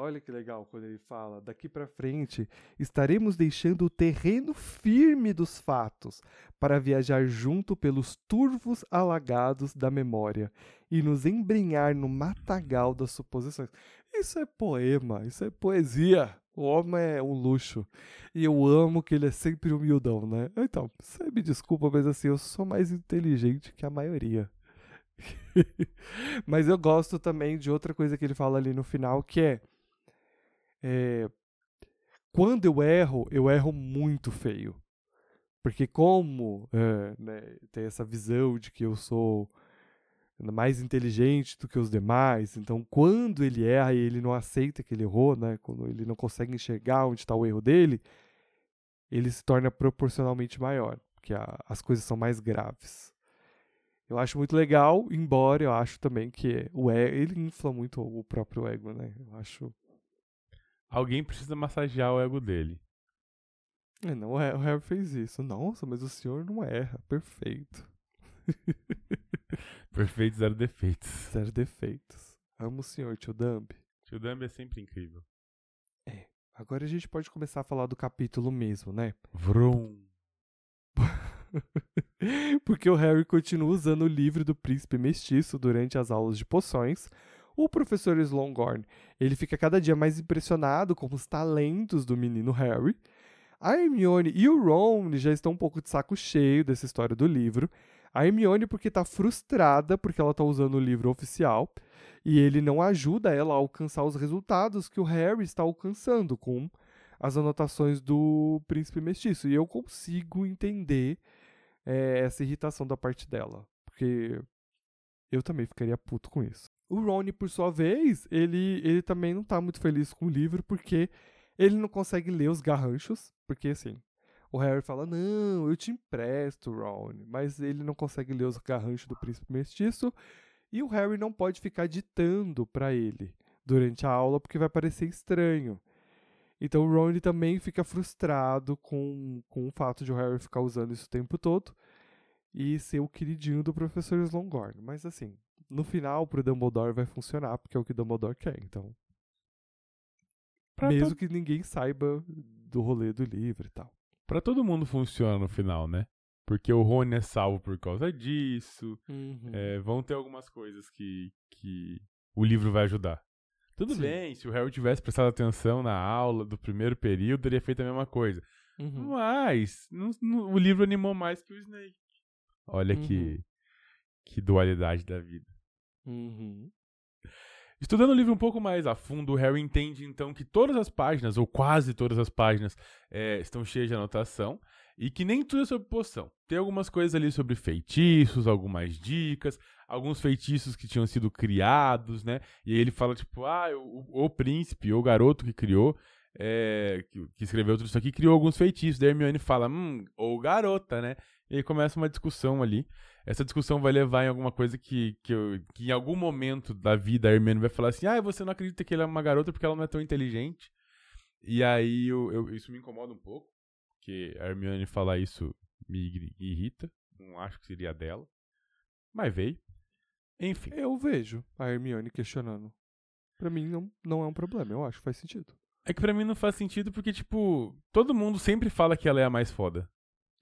Olha que legal quando ele fala: daqui pra frente estaremos deixando o terreno firme dos fatos para viajar junto pelos turvos alagados da memória e nos embrenhar no matagal das suposições. Isso é poema, isso é poesia. O homem é um luxo. E eu amo que ele é sempre humildão, né? Então, você me desculpa, mas assim, eu sou mais inteligente que a maioria. mas eu gosto também de outra coisa que ele fala ali no final, que é, é quando eu erro, eu erro muito feio. Porque como é, né, tem essa visão de que eu sou mais inteligente do que os demais, então quando ele erra e ele não aceita que ele errou, né, quando ele não consegue enxergar onde está o erro dele, ele se torna proporcionalmente maior, porque a, as coisas são mais graves. Eu acho muito legal, embora eu acho também que o ego, ele infla muito o próprio ego, né? Eu acho. Alguém precisa massagear o ego dele. É, não, o Har- o Harry fez isso. Nossa, mas o senhor não erra. Perfeito. Perfeito, zero defeitos. Zero defeitos. Amo o senhor, tio Dumb. Tio Dumb é sempre incrível. Agora a gente pode começar a falar do capítulo mesmo, né? Vrum. Porque o Harry continua usando o livro do príncipe mestiço durante as aulas de poções. O professor Slongorn, ele fica cada dia mais impressionado com os talentos do menino Harry. A Hermione e o Ron já estão um pouco de saco cheio dessa história do livro. A Hermione porque está frustrada porque ela está usando o livro oficial e ele não ajuda ela a alcançar os resultados que o Harry está alcançando com as anotações do príncipe mestiço. E eu consigo entender é, essa irritação da parte dela. Porque eu também ficaria puto com isso. O Ron, por sua vez, ele, ele também não tá muito feliz com o livro porque ele não consegue ler os garranchos. Porque assim, o Harry fala: Não, eu te empresto, Ron. Mas ele não consegue ler os garranchos do príncipe mestiço. E o Harry não pode ficar ditando para ele durante a aula porque vai parecer estranho. Então o Ron ele também fica frustrado com, com o fato de o Harry ficar usando isso o tempo todo e ser o queridinho do professor Slongorn. Mas assim, no final pro Dumbledore vai funcionar, porque é o que Dumbledore quer. Então, Pra, mesmo to- que ninguém saiba do rolê do livro e tal. pra todo mundo funciona no final, né? Porque o Rony é salvo por causa disso. Uhum. É, vão ter algumas coisas que, que o livro vai ajudar. Tudo Sim. bem, se o Harry tivesse prestado atenção na aula do primeiro período, teria feito a mesma coisa. Uhum. Mas não- não- o livro animou mais que o Snake. Olha Uhum. que, que dualidade da vida. Uhum. Estudando o livro um pouco mais a fundo, Harry entende então que todas as páginas, ou quase todas as páginas, é, estão cheias de anotação e que nem tudo é sobre poção. Tem algumas coisas ali sobre feitiços, algumas dicas, alguns feitiços que tinham sido criados, né? E aí ele fala, tipo, ah, o, o príncipe, o garoto que criou, é, que, que escreveu tudo isso aqui, criou alguns feitiços. Daí a Hermione fala, hum, ou garota, né? E aí começa uma discussão ali. Essa discussão vai levar em alguma coisa que, que, eu- que em algum momento da vida a Hermione vai falar assim, ah, você não acredita que ela é uma garota porque ela não é tão inteligente. E aí eu, eu- isso me incomoda um pouco, porque a Hermione falar isso me irrita. Não acho que seria dela. Mas veio. Enfim. Eu vejo a Hermione questionando. Pra mim não, não é um problema, eu acho que faz sentido. É que pra mim não faz sentido porque, tipo, todo mundo sempre fala que ela é a mais foda.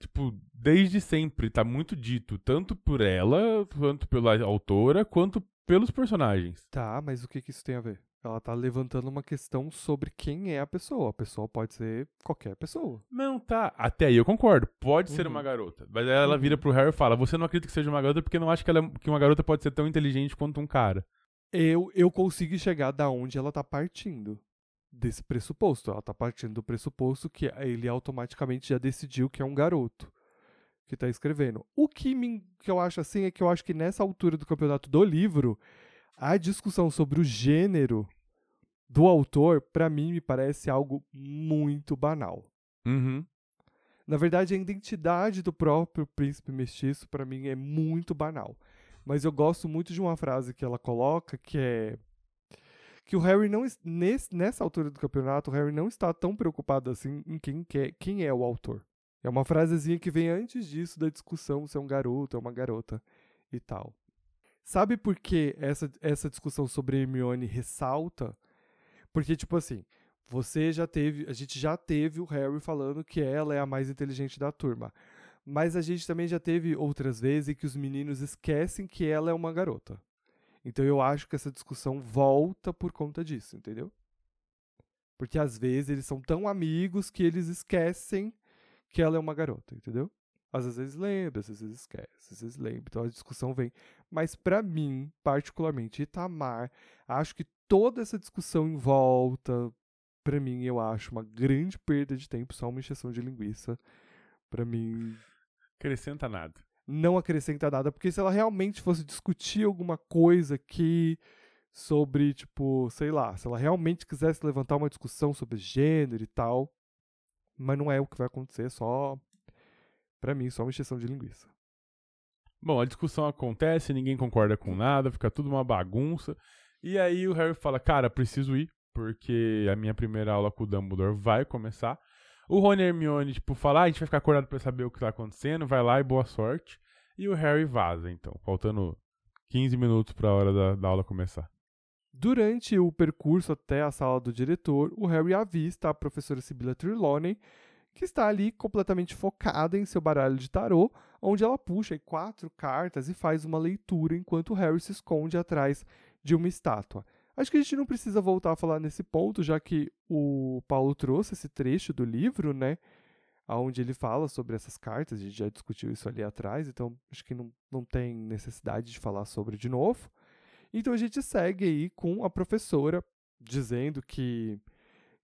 Tipo, desde sempre, tá muito dito, tanto por ela, quanto pela autora, quanto pelos personagens. Tá, mas o que, que isso tem a ver? Ela tá levantando uma questão sobre quem é a pessoa. A pessoa pode ser qualquer pessoa. Não, tá. Até aí eu concordo. Pode ser Uhum. uma garota. Mas aí ela vira pro Harry e fala: Você não acredita que seja uma garota porque não acha que, ela é- que uma garota pode ser tão inteligente quanto um cara. Eu, eu consigo chegar da onde ela tá partindo. Desse pressuposto. Ela tá partindo do pressuposto que ele automaticamente já decidiu que é um garoto que tá escrevendo. O que, me, que eu acho assim é que eu acho que nessa altura do campeonato do livro, a discussão sobre o gênero do autor, pra mim, me parece algo muito banal. Uhum. Na verdade, a identidade do próprio príncipe mestiço, pra mim, é muito banal. Mas eu gosto muito de uma frase que ela coloca, que é que o Harry não es- nesse, nessa altura do campeonato, o Harry não está tão preocupado assim em quem, quer, quem é o autor. É uma frasezinha que vem antes disso da discussão se é um garoto, é uma garota e tal. Sabe por que essa, essa discussão sobre Hermione ressalta? Porque, tipo assim, você já teve. A gente já teve o Harry falando que ela é a mais inteligente da turma. Mas a gente também já teve outras vezes em que os meninos esquecem que ela é uma garota. Então eu acho que essa discussão volta por conta disso, entendeu? Porque às vezes eles são tão amigos que eles esquecem que ela é uma garota, entendeu? Às vezes lembra, às vezes esquece, às vezes lembra. Então a discussão vem. Mas pra mim, particularmente, Itamar, acho que toda essa discussão em volta, pra mim, eu acho uma grande perda de tempo, só uma encheção de linguiça. Pra mim, Acrescenta nada. Não acrescenta nada, porque se ela realmente fosse discutir alguma coisa aqui sobre, tipo, sei lá, se ela realmente quisesse levantar uma discussão sobre gênero e tal, mas não é o que vai acontecer, é só pra mim, só uma encheção de linguiça. Bom, a discussão acontece, ninguém concorda com nada, fica tudo uma bagunça. E aí o Harry fala: Cara, preciso ir, porque a minha primeira aula com o Dumbledore vai começar. O Rony a Hermione, tipo, fala: ah, a gente vai ficar acordado pra saber o que tá acontecendo, vai lá e boa sorte. E o Harry vaza, então, faltando 15 minutos pra hora da, da aula começar. Durante o percurso até a sala do diretor, o Harry avista a professora Sibylla Trelawney, que está ali completamente focada em seu baralho de tarô, onde ela puxa quatro cartas e faz uma leitura enquanto o Harry se esconde atrás de uma estátua. Acho que a gente não precisa voltar a falar nesse ponto, já que o Paulo trouxe esse trecho do livro, né? Onde ele fala sobre essas cartas, a gente já discutiu isso ali atrás, então acho que não, não tem necessidade de falar sobre de novo. Então a gente segue aí com a professora dizendo que,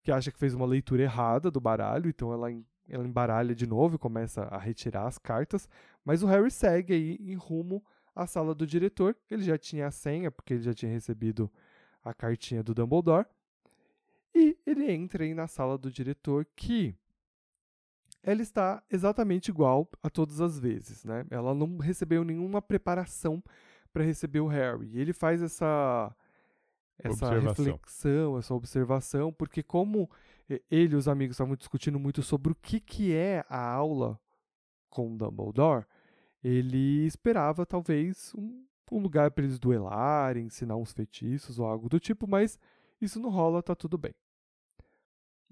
que acha que fez uma leitura errada do baralho, então ela, ela embaralha de novo e começa a retirar as cartas, mas o Harry segue aí em rumo à sala do diretor, ele já tinha a senha, porque ele já tinha recebido a cartinha do Dumbledore, e ele entra aí na sala do diretor que ela está exatamente igual a todas as vezes, né? Ela não recebeu nenhuma preparação para receber o Harry. E ele faz essa essa Observação. reflexão, essa observação, porque como ele e os amigos estavam discutindo muito sobre o que que é a aula com o Dumbledore, ele esperava talvez um, um lugar para eles duelarem, ensinar uns feitiços ou algo do tipo, mas isso não rola, tá tudo bem.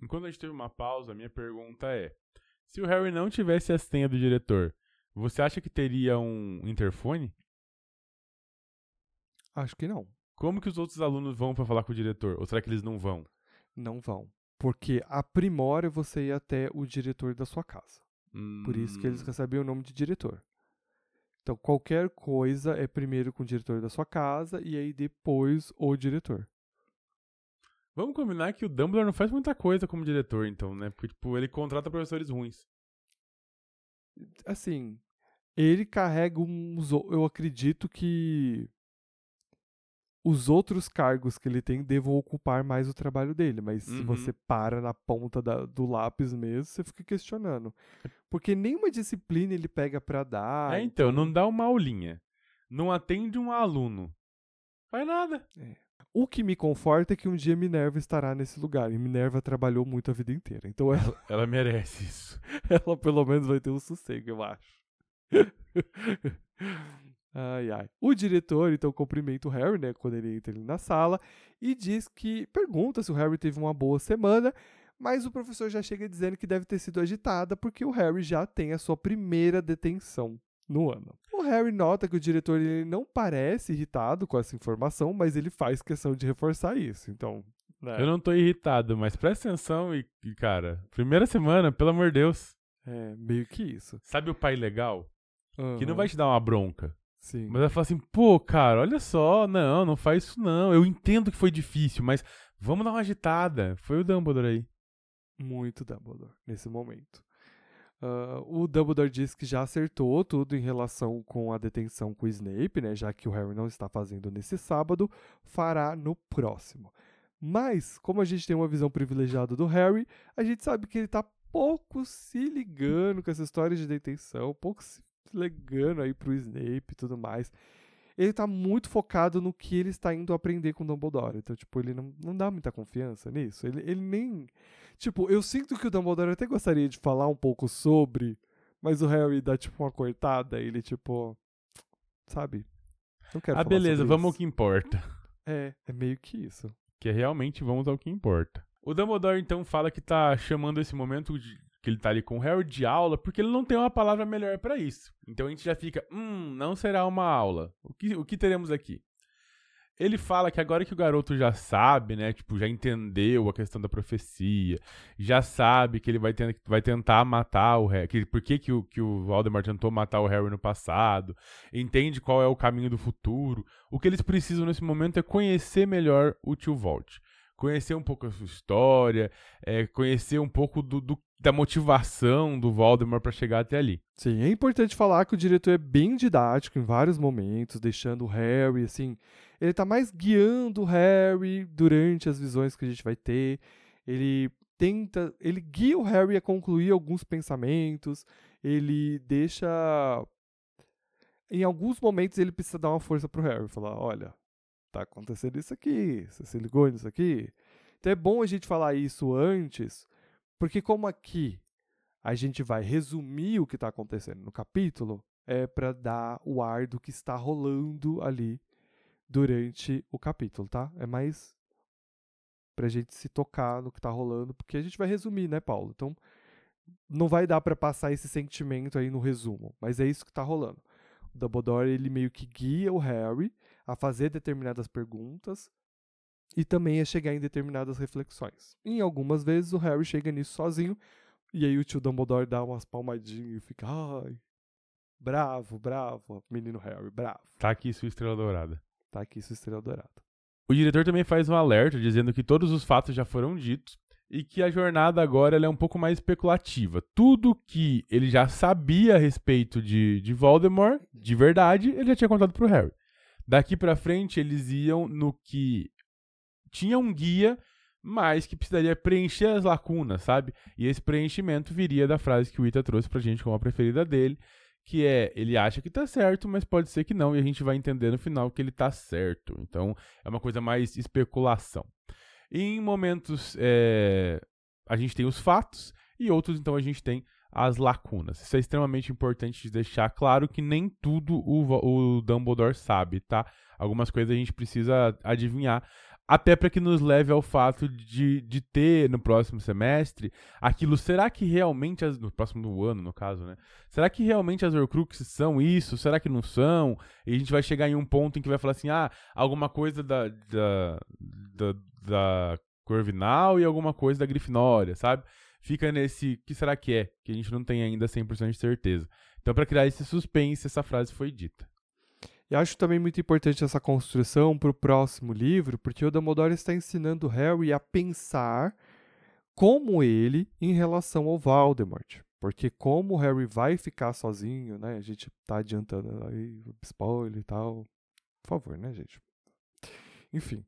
Enquanto a gente teve uma pausa, a minha pergunta é: se o Harry não tivesse a senha do diretor, você acha que teria um interfone? Acho que não. Como que os outros alunos vão pra falar com o diretor? Ou será que eles não vão? Não vão. Porque a primora é você ir até o diretor da sua casa. Por isso que eles Hum, recebem o nome de diretor. Então, qualquer coisa é primeiro com o diretor da sua casa e aí depois o diretor. Vamos combinar que o Dumbledore não faz muita coisa como diretor, então, né? Porque, tipo, ele contrata professores ruins. Assim, ele carrega uns. Eu acredito que os outros cargos que ele tem devam ocupar mais o trabalho dele, mas se Uhum. você para na ponta da- do lápis mesmo, você fica questionando. Porque nenhuma disciplina ele pega pra dar. é, então, não dá uma aulinha. Não atende um aluno. Faz nada. O que me conforta é que um dia Minerva estará nesse lugar. E Minerva trabalhou muito a vida inteira. Então ela, Ela merece isso. ela pelo menos vai ter um sossego, eu acho. ai, ai. O diretor, então, cumprimenta o Harry, né? Quando ele entra ali na sala. E diz que. Pergunta se o Harry teve uma boa semana. Mas o professor já chega dizendo que deve ter sido agitada porque o Harry já tem a sua primeira detenção no ano. O Harry nota que o diretor ele não parece irritado com essa informação, mas ele faz questão de reforçar isso. Então, né? Eu não tô irritado, mas presta atenção e, e, cara, primeira semana, pelo amor de Deus. É, meio que isso. Sabe o pai legal? Que não vai te dar uma bronca. Sim. Mas vai falar assim, pô, cara, olha só, não, não faz isso não. Eu entendo que foi difícil, mas vamos dar uma agitada. Foi o Dumbledore aí. Muito Dumbledore nesse momento. Uh, o Dumbledore diz que já acertou tudo em relação com a detenção com o Snape, né? Já que o Harry não está fazendo nesse sábado, fará no próximo. Mas, como a gente tem uma visão privilegiada do Harry, a gente sabe que ele está pouco se ligando com essa história de detenção, pouco se ligando aí pro Snape e tudo mais. Ele tá muito focado no que ele está indo aprender com o Dumbledore. Então, tipo, ele não, não dá muita confiança nisso. Ele, ele nem. Tipo, eu sinto que o Dumbledore até gostaria de falar um pouco sobre, mas o Harry dá, tipo, uma cortada. Ele, tipo. Sabe? Não quero Ah, beleza, vamos ao que importa. É, é meio que isso. Que é realmente vamos ao que importa. O Dumbledore então fala que tá chamando esse momento de, que ele tá ali com o Harry de aula, porque ele não tem uma palavra melhor para isso. Então a gente já fica, hum, não será uma aula. O que, o que teremos aqui? Ele fala que agora que o garoto já sabe, né, tipo, já entendeu a questão da profecia, já sabe que ele vai, ter, vai tentar matar o Harry, que, por que, que, o, que o tentou matar o Harry no passado, entende qual é o caminho do futuro. O que eles precisam nesse momento é conhecer melhor o tio Volt conhecer um pouco a sua história, é, conhecer um pouco do, do, da motivação do Voldemort para chegar até ali. Sim, é importante falar que o diretor é bem didático em vários momentos, deixando o Harry, assim, ele tá mais guiando o Harry durante as visões que a gente vai ter. Ele tenta, ele guia o Harry a concluir alguns pensamentos, ele deixa em alguns momentos ele precisa dar uma força pro Harry, falar, olha, tá acontecendo isso aqui, você se ligou nisso aqui? Então é bom a gente falar isso antes, porque como aqui a gente vai resumir o que está acontecendo no capítulo, é para dar o ar do que está rolando ali durante o capítulo, tá? É mais pra gente se tocar no que tá rolando, porque a gente vai resumir, né, Paulo? Então, não vai dar para passar esse sentimento aí no resumo, mas é isso que tá rolando. O Dumbledore, ele meio que guia o Harry a fazer determinadas perguntas e também a chegar em determinadas reflexões. Em algumas vezes o Harry chega nisso sozinho e aí o tio Dumbledore dá umas palmadinhas e fica, ai, bravo, bravo, menino Harry, bravo. Tá aqui sua estrela dourada. Tá aqui sua estrela dourada. O diretor também faz um alerta dizendo que todos os fatos já foram ditos e que a jornada agora é um pouco mais especulativa. Tudo que ele já sabia a respeito de, de Voldemort, de verdade, ele já tinha contado pro Harry. Daqui para frente, eles iam no que tinha um guia, mas que precisaria preencher as lacunas, sabe? E esse preenchimento viria da frase que o Ita trouxe pra gente como a preferida dele, que é ele acha que tá certo, mas pode ser que não, e a gente vai entender no final que ele tá certo. Então é uma coisa mais especulação. E em momentos é, a gente tem os fatos, e outros então a gente tem as lacunas. Isso é extremamente importante de deixar claro que nem tudo o, o Dumbledore sabe, tá? Algumas coisas a gente precisa adivinhar, até para que nos leve ao fato de, de ter no próximo semestre aquilo. Será que realmente, as, no próximo ano, no caso, né? Será que realmente as Horcruxes são isso? Será que não são? E a gente vai chegar em um ponto em que vai falar assim: ah, alguma coisa da, da, da, da Corvinal e alguma coisa da Grifinória, sabe? fica nesse que será que é, que a gente não tem ainda 100% de certeza. Então, para criar esse suspense, essa frase foi dita. E acho também muito importante essa construção para o próximo livro, porque o Dumbledore está ensinando Harry a pensar como ele em relação ao Voldemort. Porque como o Harry vai ficar sozinho, né? A gente tá adiantando aí, spoiler e tal. Por favor, né, gente? Enfim.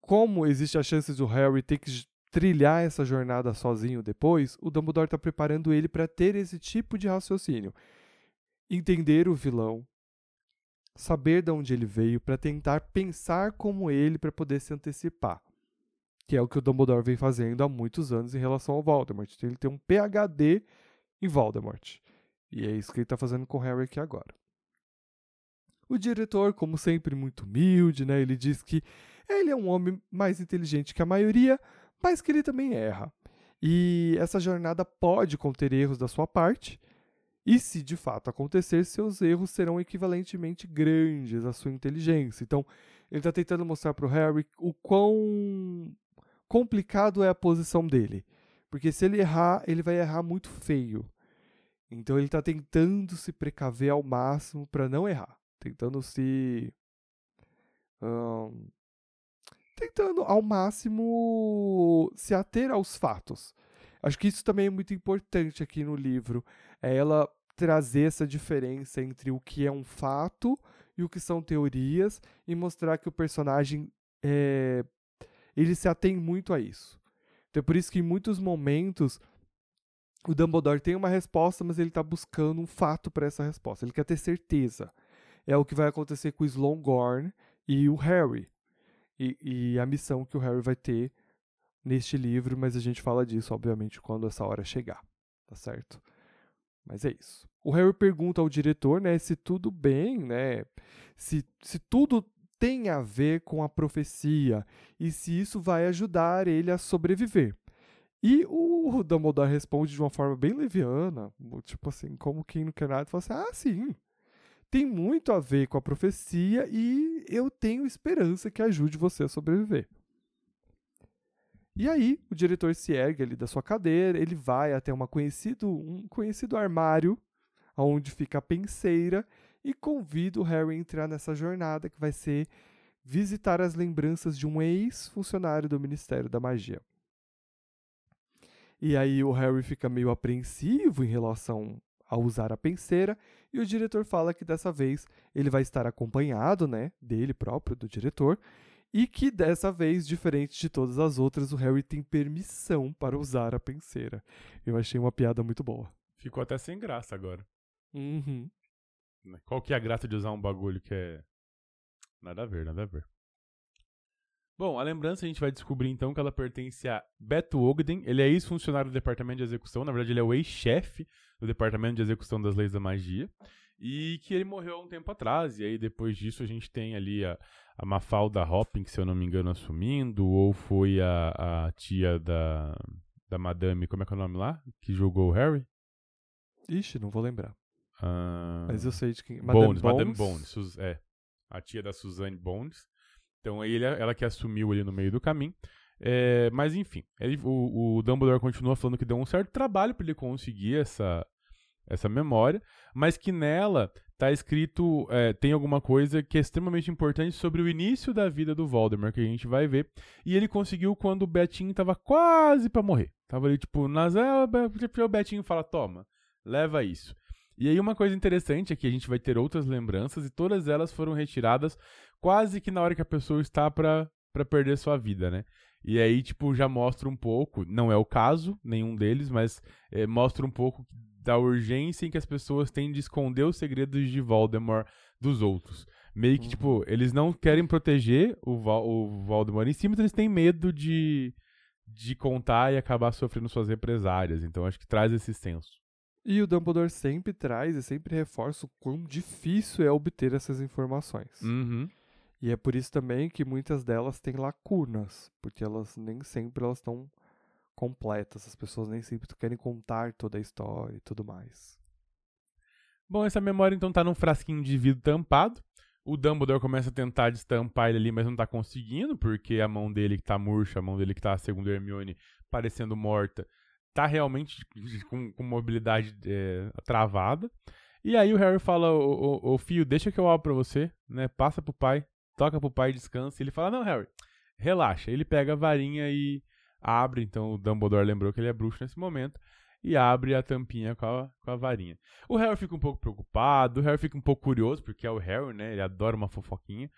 Como existe a chance do Harry ter que trilhar essa jornada sozinho depois, o Dumbledore está preparando ele para ter esse tipo de raciocínio. Entender o vilão, saber de onde ele veio, para tentar pensar como ele para poder se antecipar. Que é o que o Dumbledore vem fazendo há muitos anos em relação ao Voldemort. Então, ele tem um PhD em Voldemort. E é isso que ele está fazendo com o Harry aqui agora. O diretor, como sempre, muito humilde, né? Ele diz que ele é um homem mais inteligente que a maioria, mas que ele também erra. E essa jornada pode conter erros da sua parte, e se de fato acontecer, seus erros serão equivalentemente grandes à sua inteligência. Então, ele está tentando mostrar para o Harry o quão complicado é a posição dele. Porque se ele errar, ele vai errar muito feio. Então ele está tentando se precaver ao máximo para não errar. Tentando se tentando ao máximo se ater aos fatos. Acho que isso também é muito importante aqui no livro. É ela trazer essa diferença entre o que é um fato e o que são teorias e mostrar que o personagem é, ele se atém muito a isso. Então é por isso que em muitos momentos o Dumbledore tem uma resposta, mas ele está buscando um fato para essa resposta. Ele quer ter certeza. É o que vai acontecer com o Slongorn e o Harry. E, e, a missão que o Harry vai ter neste livro, mas a gente fala disso, obviamente, quando essa hora chegar. Tá certo? Mas é isso. O Harry pergunta ao diretor, né, se tudo bem, né? Se, se tudo tem a ver com a profecia e se isso vai ajudar ele a sobreviver. E o Dumbledore responde de uma forma bem leviana, tipo assim, como quem não quer nada, fala assim: ah, sim, tem muito a ver com a profecia e eu tenho esperança que ajude você a sobreviver. E aí, o diretor se ergue ali da sua cadeira, ele vai até uma conhecido, um conhecido armário, onde fica a penseira, e convida o Harry a entrar nessa jornada que vai ser visitar as lembranças de um ex-funcionário do Ministério da Magia. E aí o Harry fica meio apreensivo em relação a usar a penseira, e o diretor fala que dessa vez ele vai estar acompanhado, né, dele próprio, do diretor, e que dessa vez, diferente de todas as outras, o Harry tem permissão para usar a penseira. Eu achei uma piada muito boa. Ficou até sem graça agora. Uhum. Qual que é a graça de usar um bagulho que é. Nada a ver, nada a ver. Bom, a lembrança a gente vai descobrir então que ela pertence a Beto Ogden. Ele é ex-funcionário do Departamento de Execução, na verdade ele é o ex-chefe do Departamento de Execução das Leis da Magia. E que ele morreu há um tempo atrás, e aí depois disso a gente tem ali a, a Mafalda Hopping, se eu não me engano, assumindo, ou foi a, a tia da, da Madame, como é que é o nome lá? Que julgou o Harry? Ixi, não vou lembrar. Uh, Mas eu sei de quem. Madame Bones, Bones. Madame Bones, é. A tia da Suzanne Bones. Então aí ele, ela que assumiu ali no meio do caminho. É, mas enfim, ele, o, o, Dumbledore continua falando que deu um certo trabalho para ele conseguir essa, essa memória, mas que nela tá escrito, é, tem alguma coisa que é extremamente importante sobre o início da vida do Voldemort, que a gente vai ver. E ele conseguiu quando o Betinho tava quase para morrer. Tava ali, tipo, nas. O Betinho fala: toma, leva isso. E aí uma coisa interessante é que a gente vai ter outras lembranças e todas elas foram retiradas quase que na hora que a pessoa está para perder sua vida, né? E aí, tipo, já mostra um pouco, não é o caso, nenhum deles, mas é, mostra um pouco da urgência em que as pessoas têm de esconder os segredos de Voldemort dos outros. Meio que, uhum. tipo, eles não querem proteger o, Val o Voldemort em cima, mas eles têm medo de, de contar e acabar sofrendo suas represárias. Então, acho que traz esse senso. E o Dumbledore sempre traz e sempre reforça o quão difícil é obter essas informações. Uhum. E é por isso também que muitas delas têm lacunas, porque elas nem sempre elas estão completas. As pessoas nem sempre querem contar toda a história e tudo mais. Bom, essa memória então tá num frasquinho de vidro tampado. O Dumbledore começa a tentar destampar ele ali, mas não tá conseguindo, porque a mão dele que tá murcha, a mão dele que tá, segundo Hermione, parecendo morta, tá realmente com, com mobilidade é, travada. E aí o Harry fala, ô, filho, deixa que eu abro pra você, né? Passa pro pai, toca pro pai descansa. E ele fala, não, Harry, relaxa. Ele pega a varinha e abre, então o Dumbledore lembrou que ele é bruxo nesse momento, e abre a tampinha com a, com a varinha. O Harry fica um pouco preocupado, o Harry fica um pouco curioso, porque é o Harry, né? Ele adora uma fofoquinha.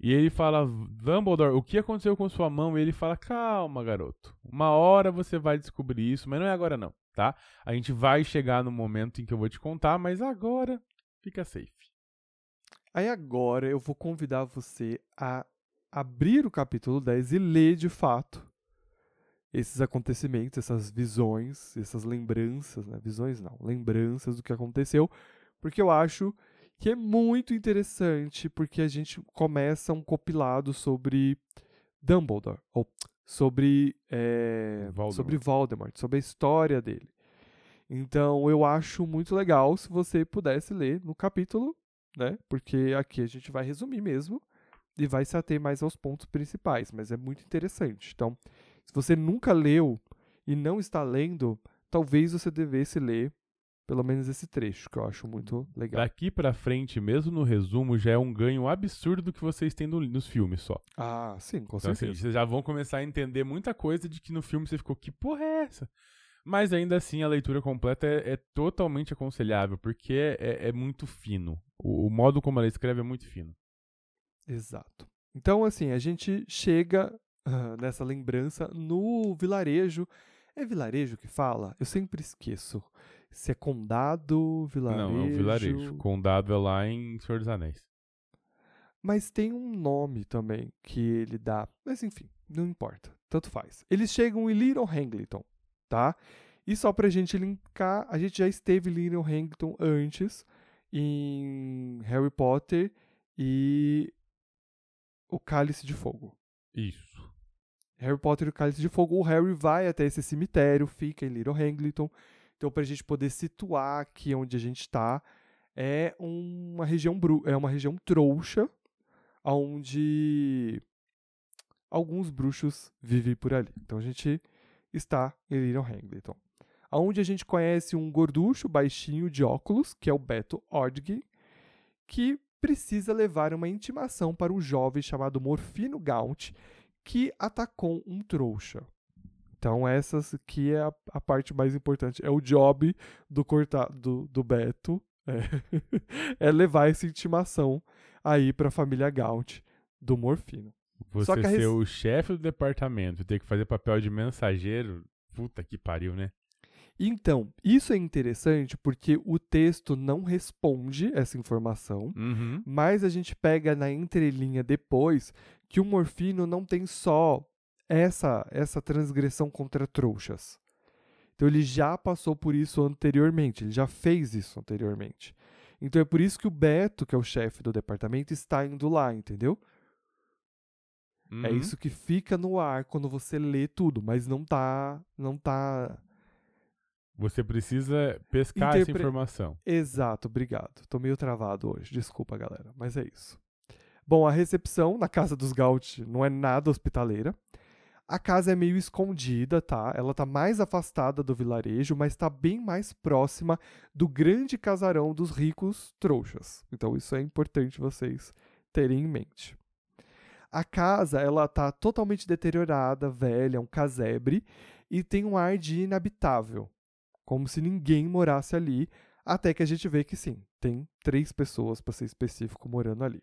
E ele fala, Dumbledore, o que aconteceu com sua mão? E ele fala, calma, garoto. Uma hora você vai descobrir isso, mas não é agora não, tá? A gente vai chegar no momento em que eu vou te contar, mas agora fica safe. Aí agora eu vou convidar você a abrir o capítulo 10 e ler de fato esses acontecimentos, essas visões, essas lembranças, né? Visões não, lembranças do que aconteceu, porque eu acho que é muito interessante, porque a gente começa um compilado sobre Dumbledore, ou sobre, é, Voldemort. sobre Voldemort, sobre a história dele. Então eu acho muito legal se você pudesse ler no capítulo, né? Porque aqui a gente vai resumir mesmo e vai se ater mais aos pontos principais, mas é muito interessante. Então, se você nunca leu e não está lendo, talvez você devesse ler pelo menos esse trecho, que eu acho muito legal. Daqui para frente, mesmo no resumo, já é um ganho absurdo que vocês têm no, nos filmes só. Ah, sim, com então, certeza. Assim, vocês já vão começar a entender muita coisa de que no filme você ficou, que porra é essa? Mas ainda assim, a leitura completa é, é totalmente aconselhável, porque é, é, é muito fino. O, o, modo como ela escreve é muito fino. Exato. Então, assim, a gente chega nessa lembrança no vilarejo. É vilarejo que fala? Eu sempre esqueço. Se é condado, vilarejo. Não, é um vilarejo. Condado é lá em Senhor dos Anéis. Mas tem um nome também que ele dá. Mas enfim, não importa. Tanto faz. Eles chegam em Little Hangleton tá? E só pra gente linkar, a gente já esteve em Little Hangton antes, em Harry Potter e o Cálice de Fogo. Isso. Harry Potter e o Cálice de Fogo, o Harry vai até esse cemitério, fica em Little Hangleton. Então, pra gente poder situar aqui onde a gente tá, é uma região bru é uma região trouxa, onde alguns bruxos vivem por ali. Então a gente está em Little Hangleton. Onde a gente conhece um gorducho baixinho de óculos, que é o Beto Ordg, que precisa levar uma intimação para um jovem chamado Morfino Gaunt, que atacou um trouxa. Então, essa aqui é a, a, parte mais importante. É o job do, corta, do, do Beto. É, é levar essa intimação aí para a família Gaunt do Morfino. Você ser res... o chefe do departamento e ter que fazer papel de mensageiro, puta que pariu, né? Então, isso é interessante porque o texto não responde essa informação, uhum. mas a gente pega na entrelinha depois que o Morfino não tem só essa, essa transgressão contra trouxas. Então ele já passou por isso anteriormente, ele já fez isso anteriormente. Então é por isso que o Beto, que é o chefe do departamento, está indo lá, entendeu? É uhum. É isso que fica no ar quando você lê tudo, mas não tá, não tá você precisa pescar Interpre... essa informação. Exato, obrigado. Tô meio travado hoje, desculpa, galera, mas é isso. Bom, a recepção na casa dos Gaut não é nada hospitaleira. A casa é meio escondida, tá? Ela tá mais afastada do vilarejo, mas tá bem mais próxima do grande casarão dos ricos trouxas. Então isso é importante vocês terem em mente. A casa, ela tá totalmente deteriorada, velha, um casebre e tem um ar de inabitável, como se ninguém morasse ali, até que a gente vê que sim, tem três pessoas, para ser específico, morando ali.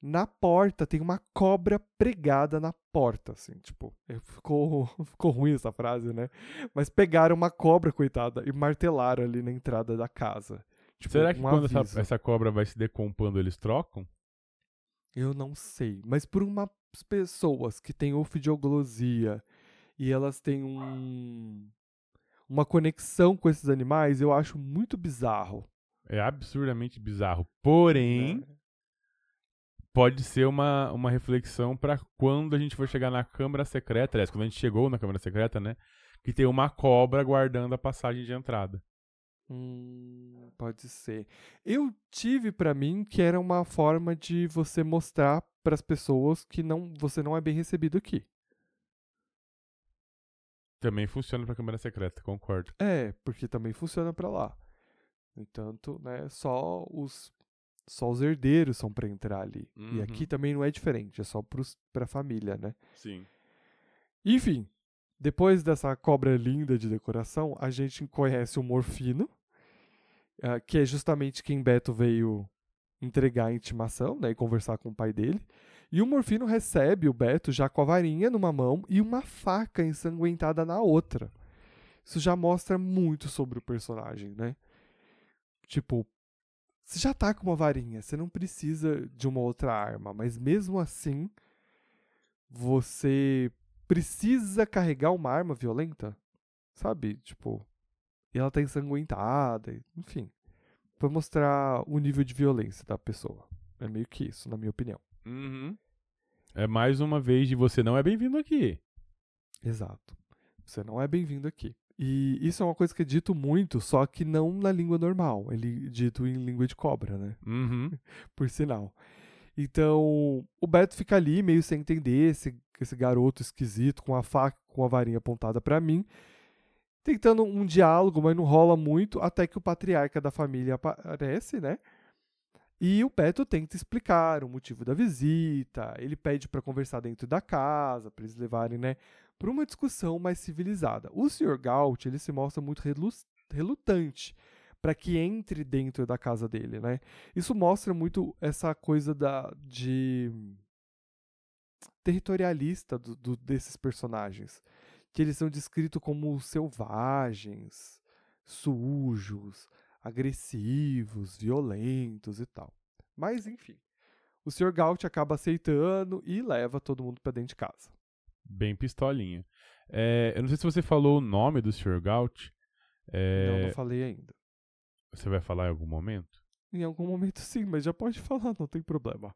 Na porta tem uma cobra pregada na porta, assim, tipo, é, ficou, ficou ruim essa frase, né? Mas pegaram uma cobra, coitada, e martelaram ali na entrada da casa. Tipo, Será que um quando essa, essa, cobra vai se decompondo, eles trocam? Eu não sei. Mas por umas pessoas que têm ofidioglossia e elas têm um, uma conexão com esses animais, eu acho muito bizarro. É absurdamente bizarro. Porém, é. pode ser uma, uma reflexão para quando a gente for chegar na Câmara Secreta, aliás, quando a gente chegou na Câmara Secreta, né? Que tem uma cobra guardando a passagem de entrada. Hum, pode ser. Eu tive para mim que era uma forma de você mostrar para as pessoas que não você não é bem recebido aqui. Também funciona para câmera secreta, concordo. É, porque também funciona para lá. No entanto, né, só os só os herdeiros são para entrar ali. Uhum. E aqui também não é diferente, é só para a família, né? Sim. Enfim, depois dessa cobra linda de decoração, a gente conhece o Morfino, uh, que é justamente quem Beto veio entregar a intimação né, e conversar com o pai dele. E o Morfino recebe o Beto já com a varinha numa mão e uma faca ensanguentada na outra. Isso já mostra muito sobre o personagem, né? Tipo, você já tá com uma varinha, você não precisa de uma outra arma, mas mesmo assim, você precisa carregar uma arma violenta, sabe? Tipo, e ela tá ensanguentada, enfim. Pra mostrar o nível de violência da pessoa. É meio que isso, na minha opinião. Uhum. É mais uma vez de você não é bem-vindo aqui. Exato. Você não é bem-vindo aqui. E isso é uma coisa que é dito muito, só que não na língua normal. Ele é dito em língua de cobra, né? Uhum. Por sinal. Então, o Beto fica ali meio sem entender esse, esse garoto esquisito com a faca, com a varinha apontada para mim tentando um diálogo, mas não rola muito, até que o patriarca da família aparece, né? E o Beto tenta explicar o motivo da visita, ele pede para conversar dentro da casa, para eles levarem, né, para uma discussão mais civilizada. O Sr. Gaut, ele se mostra muito relu- relutante para que entre dentro da casa dele, né? Isso mostra muito essa coisa da de territorialista do- do- desses personagens, que eles são descritos como selvagens, sujos, agressivos, violentos e tal. Mas enfim, o Sr. Gaut acaba aceitando e leva todo mundo para dentro de casa. Bem pistolinha. É, eu não sei se você falou o nome do Sr. Gaut. É, Não, não falei ainda. Você vai falar em algum momento? Em algum momento sim, mas já pode falar, não tem problema.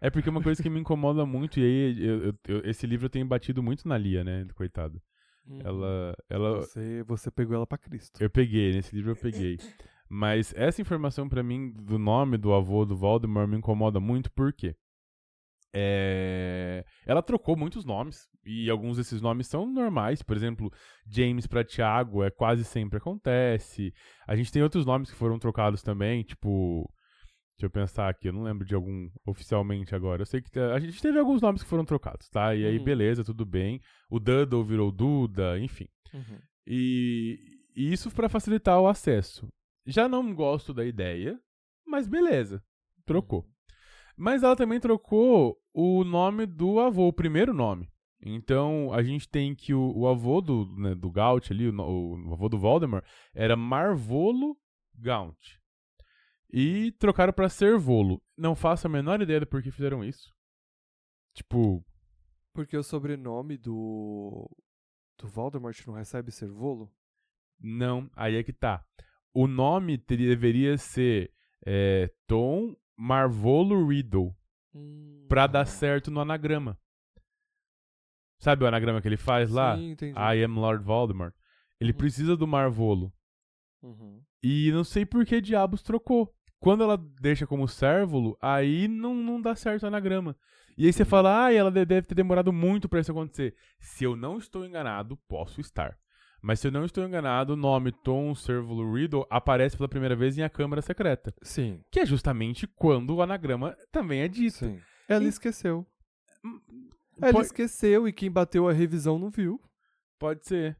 É porque uma coisa que me incomoda muito, e aí eu- eu- eu- esse livro eu tenho batido muito na Lia, né? Coitada. Ela. ela Você, você pegou ela pra Cristo. eu peguei, nesse livro eu peguei. Mas essa informação pra mim do nome do avô do Voldemort me incomoda muito, por quê? É... Ela trocou muitos nomes, e alguns desses nomes são normais. Por exemplo, James pra Thiago é quase sempre acontece. A gente tem outros nomes que foram trocados também, tipo. Deixa eu pensar aqui, eu não lembro de algum oficialmente agora. Eu sei que a gente teve alguns nomes que foram trocados, tá? E aí, Uhum. beleza, tudo bem. O Duddle virou Duda, enfim. Uhum. E, e isso para facilitar o acesso. Já não gosto da ideia, mas beleza, trocou. Mas ela também trocou o nome do avô, o primeiro nome. Então a gente tem que o, o avô do, né, do Gaunt ali, o, o avô do Voldemort, era Marvolo Gaunt. E trocaram pra Servolo. Não faço a menor ideia do porquê fizeram isso. Tipo, Porque o sobrenome do. do Voldemort não recebe Servolo? Não, aí é que tá. O nome teria- deveria ser é, Tom Marvolo Riddle, pra dar certo no anagrama. Sabe o anagrama que ele faz lá? Sim, entendi. I am Lord Voldemort. Ele Uhum. precisa do Marvolo. Uhum. E não sei por que diabos trocou. Quando ela deixa como Sérvulo, aí não, não dá certo o anagrama. E aí você Uhum. fala, ah, ela de- deve ter demorado muito pra isso acontecer. Se eu não estou enganado, posso estar. Mas se eu não estou enganado, o nome Tom Servulo Riddle aparece pela primeira vez em A Câmara Secreta. Sim, Que é justamente quando o anagrama também é dito. sim. Ela E- esqueceu. Hum, Ela Pode, esqueceu e quem bateu a revisão não viu. pode ser.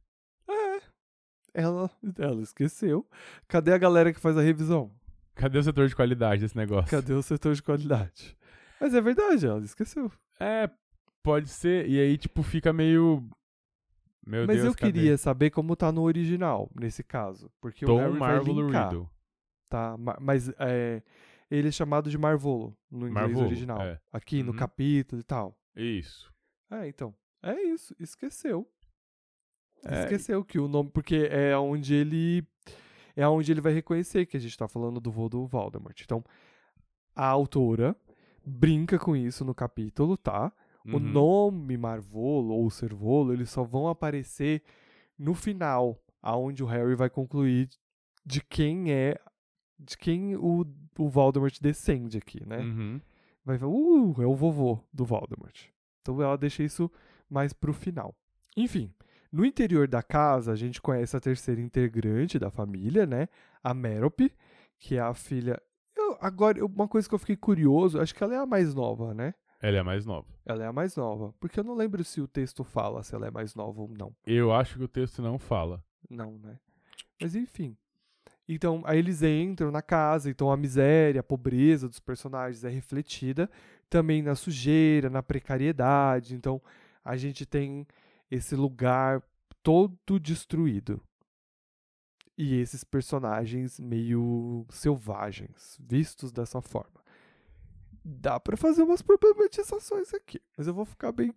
Ela, ela esqueceu. Cadê a galera que faz a revisão? Cadê o setor de qualidade desse negócio? Cadê o setor de qualidade? Mas é verdade, ela esqueceu. É, pode ser. E aí, tipo, fica meio. Meu Mas Deus, eu cadê? queria saber como tá no original, nesse caso. Porque o Tom Harry vai Marvolo linkar, Riddle. tá? Ma- Mas é, ele é chamado de Marvolo no inglês Marvolo, original. é. Aqui no Uhum. capítulo e tal. Isso. É, então. É isso, esqueceu. É, Esqueceu que o nome. Porque é onde ele. É onde ele vai reconhecer que a gente tá falando do vô do Voldemort. Então, a autora brinca com isso no capítulo, tá? O uhum. nome Marvolo ou Servolo, eles só vão aparecer no final, aonde o Harry vai concluir de quem é. De quem o, o Voldemort descende aqui, né? Uhum. vai ver, uh, é o vovô do Voldemort. Então ela deixa isso mais pro final. Enfim, no interior da casa, a gente conhece a terceira integrante da família, né? A Merope, que é a filha. Eu, agora, uma coisa que eu fiquei curioso, acho que ela é a mais nova, né? Ela é a mais nova. Ela é a mais nova. Porque eu não lembro se o texto fala se ela é mais nova ou não. Eu acho que o texto não fala. Não, né? Mas enfim. Então, aí eles entram na casa, então a miséria, a pobreza dos personagens é refletida também na sujeira, na precariedade. Então, a gente tem esse lugar todo destruído. E esses personagens meio selvagens, vistos dessa forma. Dá pra fazer umas problematizações aqui, mas eu vou ficar bem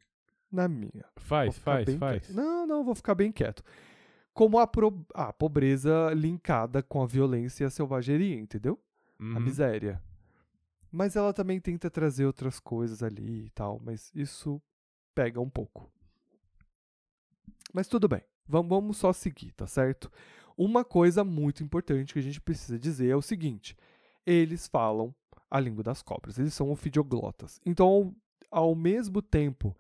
na minha. Faz, faz, faz. quieto. Não, não, vou ficar bem quieto. Como a, pro- a pobreza linkada com a violência e a selvageria, entendeu? A Uhum. miséria. Mas ela também tenta trazer outras coisas ali e tal, mas isso pega um pouco. Mas tudo bem, vamos só seguir, tá certo? Uma coisa muito importante que a gente precisa dizer é o seguinte: eles falam a língua das cobras, eles são ofidioglotas. Então, ao mesmo tempo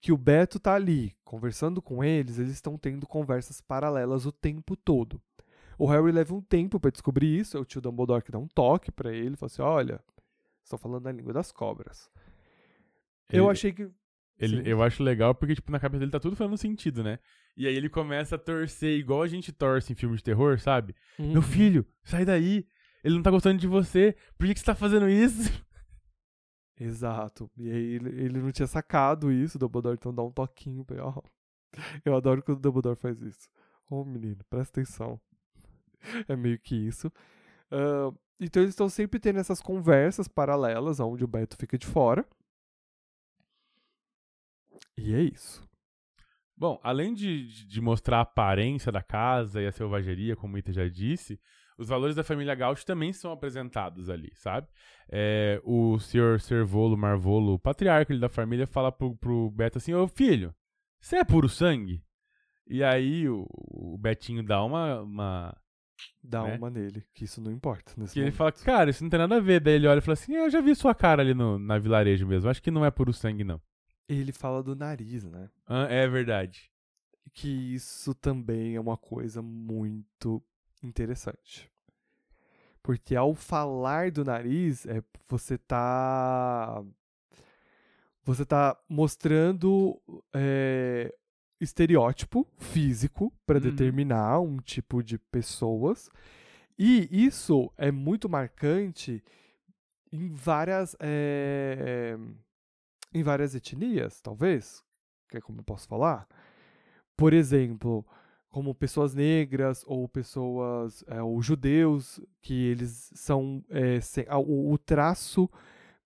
que o Beto tá ali conversando com eles, eles estão tendo conversas paralelas o tempo todo. O Harry leva um tempo pra descobrir isso, é o tio Dumbledore que dá um toque pra ele, fala assim: "Olha, estão falando a língua das cobras". Eu Ele- achei que Ele, Sim. eu acho legal porque, tipo, na cabeça dele tá tudo fazendo sentido, né? E aí ele começa a torcer igual a gente torce em filmes de terror, sabe? Uhum. Meu filho, sai daí. Ele não tá gostando de você. Por que, que você tá fazendo isso? Exato. E aí ele, ele não tinha sacado isso, o Dumbledore então dá um toquinho pra ele. ó. Eu adoro quando o Dumbledore faz isso. Ô menino, presta atenção. É meio que isso. Ah, então eles estão sempre tendo essas conversas paralelas, onde o Beto fica de fora. E é isso. Bom, além de- de mostrar a aparência da casa e a selvageria, como o Ita já disse, os valores da família Gaut também são apresentados ali, sabe? É, o senhor Servolo Marvolo, o patriarca da família, fala pro, pro Beto assim: Ô filho, você é puro sangue? E aí o, o Betinho dá uma. uma Dá Né? uma nele, que isso não importa. Nesse que ele fala: Cara, isso não tem nada a ver. Daí ele olha e fala assim: "É, Eu já vi sua cara ali no, na vilarejo mesmo. Acho que não é puro sangue, não. Ele fala do nariz, né? Ah, é verdade. que isso também é uma coisa muito interessante. Porque ao falar do nariz, é, você tá você tá mostrando é, estereótipo físico para Uhum. determinar um tipo de pessoas. E isso é muito marcante em várias é, em várias etnias, talvez, que é como eu posso falar. Por exemplo, como pessoas negras ou pessoas é, ou judeus que eles são é, sem- o, o traço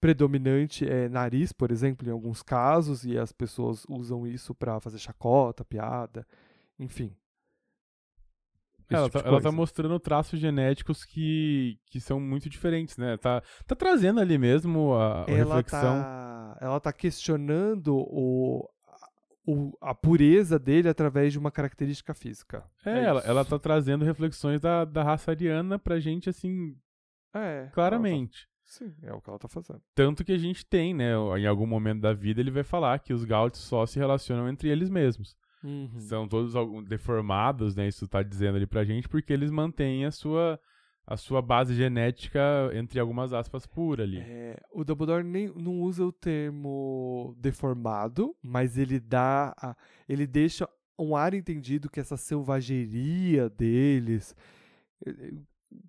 predominante é nariz, por exemplo, em alguns casos e as pessoas usam isso para fazer chacota, piada, enfim. Ela, tipo tá, ela tá mostrando traços genéticos que, que são muito diferentes, né? Tá, tá trazendo ali mesmo a, a ela reflexão. tá, ela tá questionando o, o- a pureza dele através de uma característica física. É, ela, isso. ela tá trazendo reflexões da, da raça ariana pra gente, assim, É, ela tá- claramente. sim, é o que ela tá fazendo. Tanto que a gente tem, né? Em algum momento da vida ele vai falar que os Gauts só se relacionam entre eles mesmos. Uhum. São todos algum- deformados, né? Isso tá dizendo ali pra gente, porque eles mantêm a sua, a sua base genética, entre algumas aspas, pura ali. É, o Dumbledore nem, não usa o termo deformado, mas ele dá. a- ele deixa um ar entendido que essa selvageria deles. eh, eh,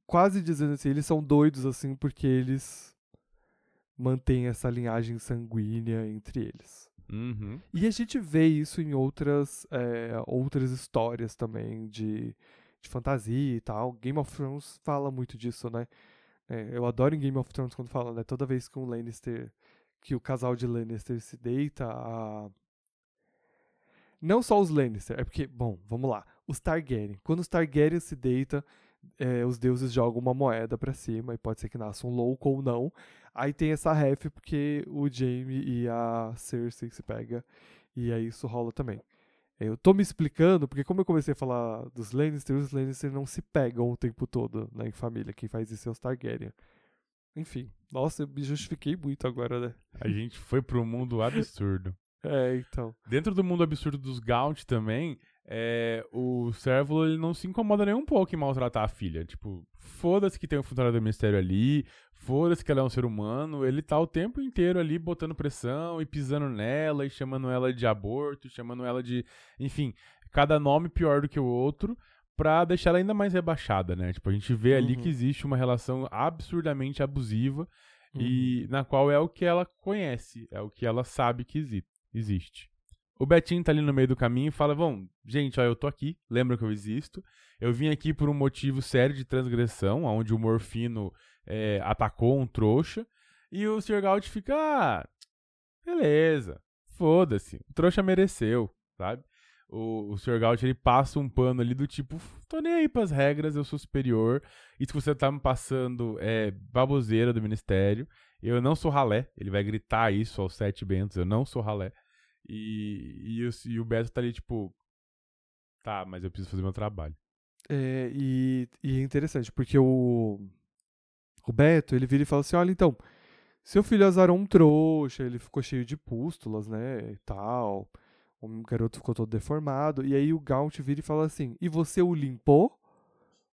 Quase dizendo assim, eles são doidos assim porque eles mantêm essa linhagem sanguínea entre eles. Uhum. E a gente vê isso em outras, é, outras histórias também de, de fantasia e tal. Game of Thrones fala muito disso, né? É, eu adoro em Game of Thrones quando fala, né? Toda vez que um Lannister, que o casal de Lannister se deita, a... não só os Lannister, é porque, bom, vamos lá. Os Targaryen. Quando os Targaryen se deita, é, os deuses jogam uma moeda pra cima e pode ser que nasça um louco ou não. Aí tem essa ref porque o Jaime e a Cersei se pega e aí isso rola também. Eu tô me explicando porque como eu comecei a falar dos Lannister, os Lannister não se pegam o tempo todo né, em família. Quem faz isso é os Targaryen. Enfim, nossa, eu me justifiquei muito agora, né? A gente foi pro mundo absurdo. É, então. Dentro do mundo absurdo dos Gaunt também, é, o Servo ele não se incomoda nem um pouco em maltratar a filha. Tipo, foda-se que tem um funcionário do ministério ali, foda-se que ela é um ser humano. Ele tá o tempo inteiro ali botando pressão e pisando nela e chamando ela de aborto, chamando ela de. Enfim, cada nome pior do que o outro. Pra deixar ela ainda mais rebaixada, né? Tipo, a gente vê ali Uhum. que existe uma relação absurdamente abusiva Uhum. e na qual é o que ela conhece, é o que ela sabe que exi- existe. O Betinho tá ali no meio do caminho e fala: Bom, gente, ó, eu tô aqui, lembra que eu existo. Eu vim aqui por um motivo sério de transgressão, onde o Morfino é, atacou um trouxa. E o Sr. Gaut fica: Ah, beleza, foda-se, o trouxa mereceu, sabe? O, o Sr. Gaut ele passa um pano ali do tipo: Tô nem aí pras regras, eu sou superior. Isso que você tá me passando é baboseira do ministério. Eu não sou ralé. Ele vai gritar isso aos sete bentos. Eu não sou ralé. E, e, o, e o Beto tá ali, tipo. Tá, mas eu preciso fazer meu trabalho. É, e, e é interessante, porque o, o Beto, ele vira e fala assim, olha, então, seu filho azarou um trouxa, ele ficou cheio de pústulas, né, e tal, o garoto ficou todo deformado, e aí o Gaunt vira e fala assim, e você o limpou?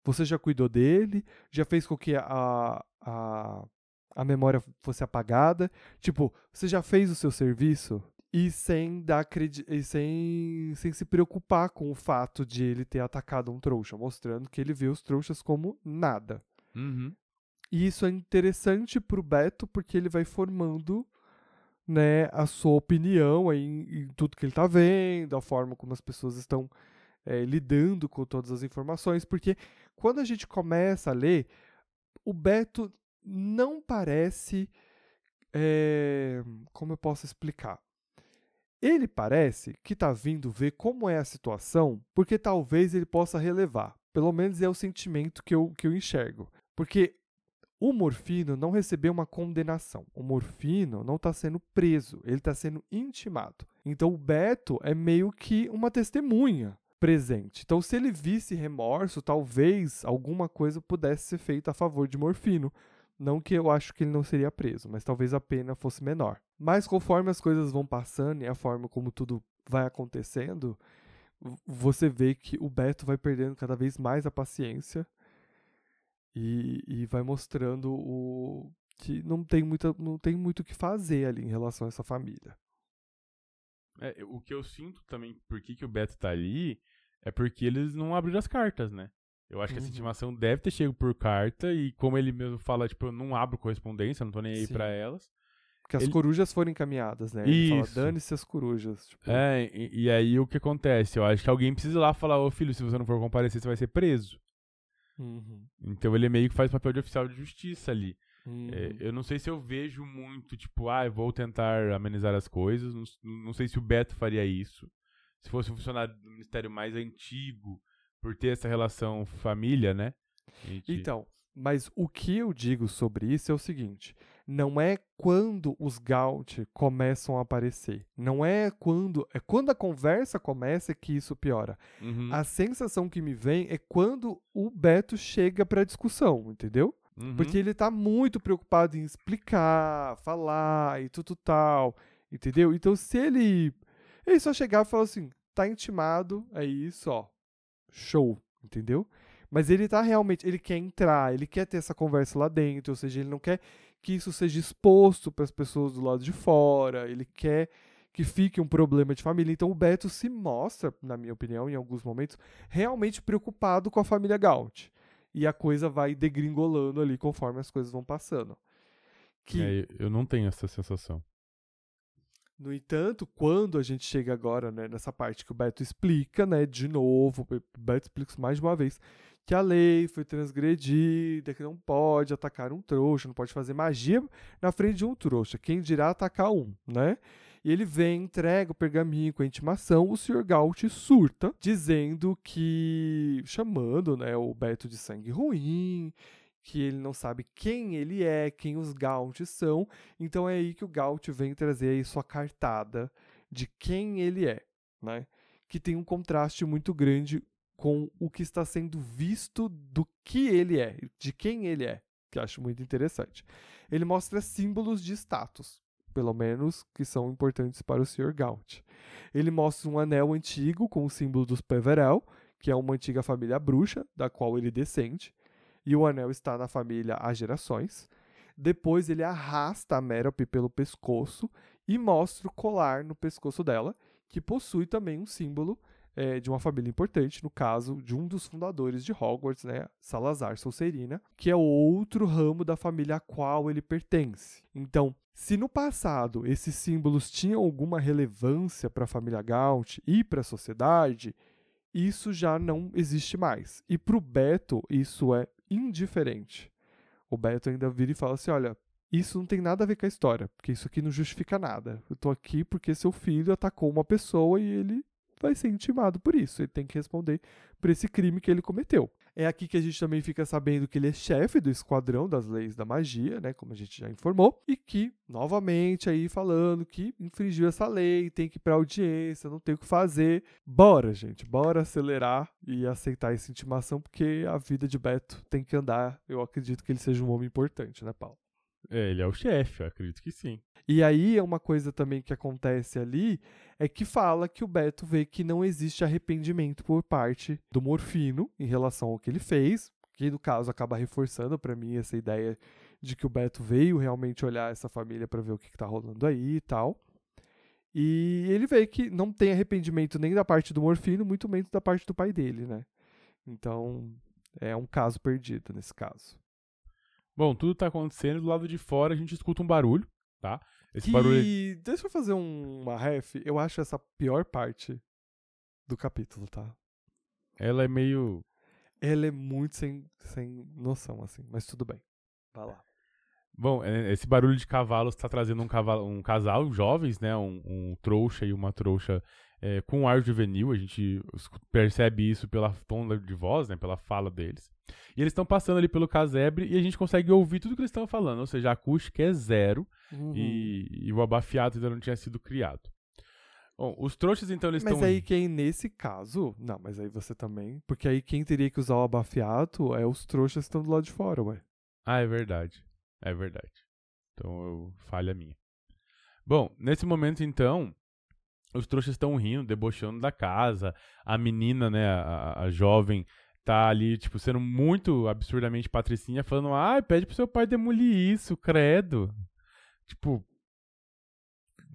Você já cuidou dele? Já fez com que a, a, a memória fosse apagada? Tipo, você já fez o seu serviço? E sem dar credi e sem, sem se preocupar com o fato de ele ter atacado um trouxa, mostrando que ele vê os trouxas como nada. Uhum. E isso é interessante pro Beto porque ele vai formando né, a sua opinião aí em, em tudo que ele tá vendo, a forma como as pessoas estão é, lidando com todas as informações, porque quando a gente começa a ler, o Beto não parece. É, como eu posso explicar? Ele parece que está vindo ver como é a situação, porque talvez ele possa relevar. Pelo menos é o sentimento que eu, que eu enxergo. Porque o Morfino não recebeu uma condenação. O Morfino não está sendo preso, ele está sendo intimado. Então o Beto é meio que uma testemunha presente. Então, se ele visse remorso, talvez alguma coisa pudesse ser feita a favor de Morfino. Não que eu acho que ele não seria preso, mas talvez a pena fosse menor. Mas conforme as coisas vão passando e a forma como tudo vai acontecendo, você vê que o Beto vai perdendo cada vez mais a paciência e, e vai mostrando o que não tem, muita, não tem muito o que fazer ali em relação a essa família. É, o que eu sinto também, por que, que o Beto tá ali, é porque eles não abriram as cartas, né? Eu acho que essa Uhum. intimação deve ter chego por carta e como ele mesmo fala, tipo, eu não abro correspondência, não tô nem aí Sim. pra elas. Porque as Ele- corujas foram encaminhadas, né? Ele fala, Isso. dane-se as corujas. Tipo, É, e, e aí o que acontece? Eu acho que alguém precisa ir lá falar, ô filho, se você não for comparecer, você vai ser preso. uhum, Então ele meio que faz papel de oficial de justiça ali. uhum. É, eu não sei se eu vejo muito, tipo, ah, eu vou tentar amenizar as coisas. Não, não sei se o Beto faria isso. Se fosse um funcionário do ministério mais antigo, por ter essa relação família, né? A gente- Então, mas o que eu digo sobre isso é o seguinte: não é quando os Gaut começam a aparecer. Não é quando. É quando a conversa começa que isso piora. Uhum, A sensação que me vem é quando o Beto chega pra discussão, entendeu? uhum. Porque ele tá muito preocupado em explicar, falar e tudo tal, entendeu? Então se ele ele só chegar e falar assim, tá intimado, é isso, ó. Show, entendeu? Mas ele tá realmente, ele quer entrar, ele quer ter essa conversa lá dentro, ou seja, ele não quer que isso seja exposto para as pessoas do lado de fora, ele quer que fique um problema de família. Então o Beto se mostra, na minha opinião, em alguns momentos, realmente preocupado com a família Gaut. E a coisa vai degringolando ali conforme as coisas vão passando. Que, É, eu não tenho essa sensação. No entanto, quando a gente chega agora né, nessa parte que o Beto explica, né, de novo, o Beto explica mais de uma vez, que a lei foi transgredida, que não pode atacar um trouxa, não pode fazer magia na frente de um trouxa, quem dirá atacar um, né? E ele vem, entrega o pergaminho com a intimação, o Sr. Gaut surta, dizendo que. chamando né, o Beto de sangue ruim, que ele não sabe quem ele é, quem os Gauts são. Então é aí que o Gaut vem trazer aí sua cartada de quem ele é, né? Que tem um contraste muito grande com o que está sendo visto do que ele é, de quem ele é, que acho muito interessante. Ele mostra símbolos de status, pelo menos que são importantes para o Sr. Gaut. Ele mostra um anel antigo com o símbolo dos Peverell, que é uma antiga família bruxa, da qual ele descende, e o anel está na família há gerações. Depois ele arrasta a Merope pelo pescoço e mostra o colar no pescoço dela, que possui também um símbolo eh, de uma família importante, no caso de um dos fundadores de Hogwarts, né, Salazar Sonserina, que é outro ramo da família a qual ele pertence. Então, se no passado esses símbolos tinham alguma relevância para a família Gaunt e para a sociedade, isso já não existe mais. E para o Beto, isso é indiferente. O Beto ainda vira e fala assim: olha, isso não tem nada a ver com a história, porque isso aqui não justifica nada. Eu tô aqui porque seu filho atacou uma pessoa e ele vai ser intimado por isso. Ele tem que responder por esse crime que ele cometeu. É aqui que a gente também fica sabendo que ele é chefe do esquadrão das leis da magia, né, como a gente já informou, e que novamente aí falando que infringiu essa lei, tem que ir para audiência, não tem o que fazer. Bora, gente, bora acelerar e aceitar essa intimação porque a vida de Beto tem que andar. Eu acredito que ele seja um homem importante, né, Paulo? É, ele é o chefe, acredito que sim. E aí é uma coisa também que acontece ali é que fala que o Beto vê que não existe arrependimento por parte do Morfino em relação ao que ele fez, que no caso acaba reforçando para mim essa ideia de que o Beto veio realmente olhar essa família para ver o que, que tá rolando aí e tal. E ele vê que não tem arrependimento nem da parte do Morfino, muito menos da parte do pai dele, né? Então, é um caso perdido nesse caso. Bom, tudo tá acontecendo, do lado de fora a gente escuta um barulho, tá? Esse que... barulho. Deixa eu fazer um, uma ref. Eu acho essa pior parte do capítulo, tá? Ela é meio. Ela é muito sem, sem noção, assim, mas tudo bem. Vai lá. Bom, é, esse barulho de cavalos está trazendo um, cavalo, um casal, jovens, né? Um, um trouxa e uma trouxa é, com ar juvenil. A gente percebe isso pela tom de voz, né? Pela fala deles. E eles estão passando ali pelo casebre e a gente consegue ouvir tudo que eles estão falando. Ou seja, a acústica é zero Uhum. e, e o abafiado ainda não tinha sido criado. Bom, os trouxas, então, eles Mas estão... aí quem, nesse caso. Não, mas aí você também. Porque aí quem teria que usar o abafiato é os trouxas que estão do lado de fora, ué. Ah, é verdade. É verdade. Então, eu, falha minha. Bom, nesse momento, então, os trouxas estão rindo, debochando da casa. A menina, né, a, a jovem, tá ali, tipo, sendo muito absurdamente patricinha, falando, ah, pede pro seu pai demolir isso, credo. Tipo,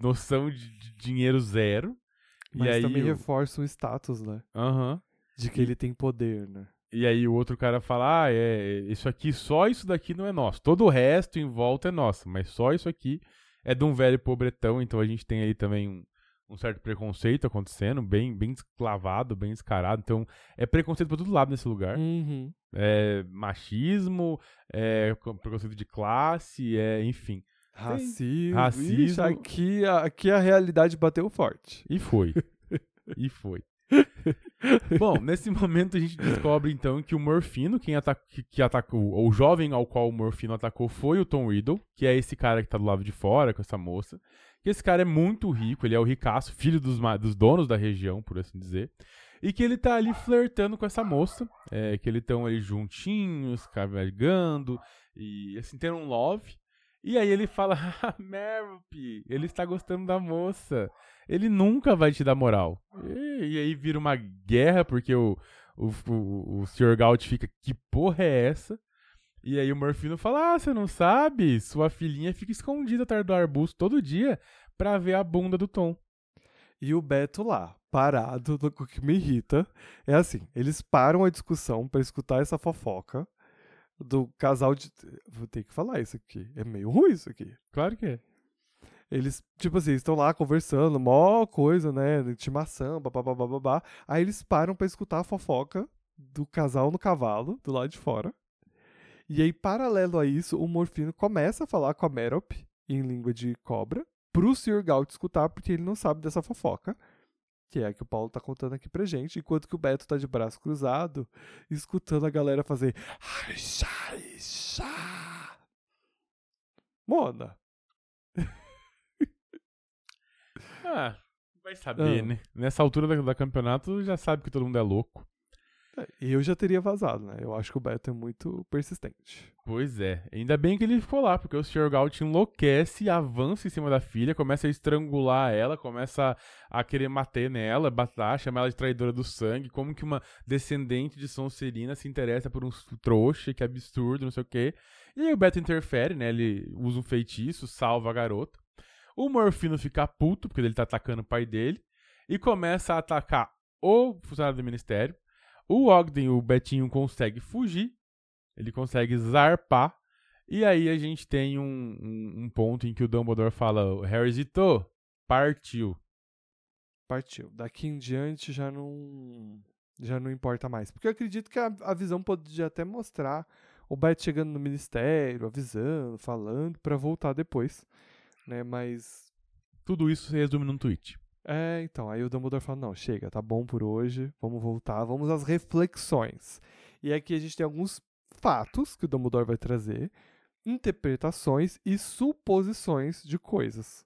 noção de, de dinheiro zero. Mas e aí, também o- reforça o status, né? Aham. De que ele tem poder, né? E aí o outro cara fala, ah, é, isso aqui, só isso daqui não é nosso. Todo o resto em volta é nosso, mas só isso aqui é de um velho pobretão, então a gente tem aí também um, um certo preconceito acontecendo, bem, bem esclavado, bem descarado. Então é preconceito por todo lado nesse lugar. Uhum. É machismo, é co- preconceito de classe, é, enfim. Racismo. Racismo. Ixi, aqui, a- aqui a realidade bateu forte. E foi. e foi. Bom, nesse momento a gente descobre então que o Morfino, quem ata que, atacou, ou o jovem ao qual o Morfino atacou foi o Tom Riddle, que é esse cara que tá do lado de fora com essa moça. Que esse cara é muito rico, ele é o ricaço, filho dos, dos donos da região, por assim dizer. E que ele tá ali flertando com essa moça, é, que eles estão ali juntinhos, cavalgando, e assim, tendo um love. E aí ele fala, ah, Merope, ele está gostando da moça. Ele nunca vai te dar moral. E, e aí vira uma guerra, porque o, o, o, o Sr. Gaut fica, que porra é essa? E aí o Morfino fala, ah, você não sabe? Sua filhinha fica escondida atrás do arbusto todo dia pra ver a bunda do Tom. E o Beto lá, parado, o que me irrita, é assim, eles param a discussão pra escutar essa fofoca do casal de... Vou ter que falar isso aqui, é meio ruim isso aqui. Claro que é. Eles, tipo assim, estão lá conversando, mó coisa, né, intimação, babá, babá. Aí eles param pra escutar a fofoca do casal no cavalo, do lado de fora. E aí, paralelo a isso, o Morfino começa a falar com a Merop, em língua de cobra, pro Sr. Gaut escutar, porque ele não sabe dessa fofoca. Que é a que o Paulo tá contando aqui pra gente, enquanto que o Beto tá de braço cruzado, escutando a galera fazer. "Ai, chá, chá." Mona. Ah, vai saber, Ah. né? Nessa altura da, da campeonato já sabe que todo mundo é louco. É, Eu já teria vazado, né? Eu acho que o Beto é muito persistente. Pois é, ainda bem que ele ficou lá, porque o Sr. Gaut enlouquece, avança em cima da filha, começa a estrangular ela, começa a, a querer bater nela, batar, chamar ela de traidora do sangue, como que uma descendente de Sonserina se interessa por um trouxa, que absurdo, não sei o quê. E aí o Beto interfere, né, ele usa um feitiço, salva a garota. O Morfino fica puto, porque ele tá atacando o pai dele, e começa a atacar o funcionário do ministério. O Ogden, o Betinho, consegue fugir, ele consegue zarpar. E aí a gente tem um, um, um ponto em que o Dumbledore fala: Harry zitou, partiu. Partiu. Daqui em diante já não. Já não importa mais. Porque eu acredito que a, a visão podia até mostrar o Beto chegando no ministério, avisando, falando, pra voltar depois. Né? Mas. Tudo isso se resume num tweet. É, então. Aí o Dumbledore fala: não, chega, tá bom por hoje. Vamos voltar. Vamos às reflexões. E aqui a gente tem alguns fatos que o Dumbledore vai trazer, interpretações e suposições de coisas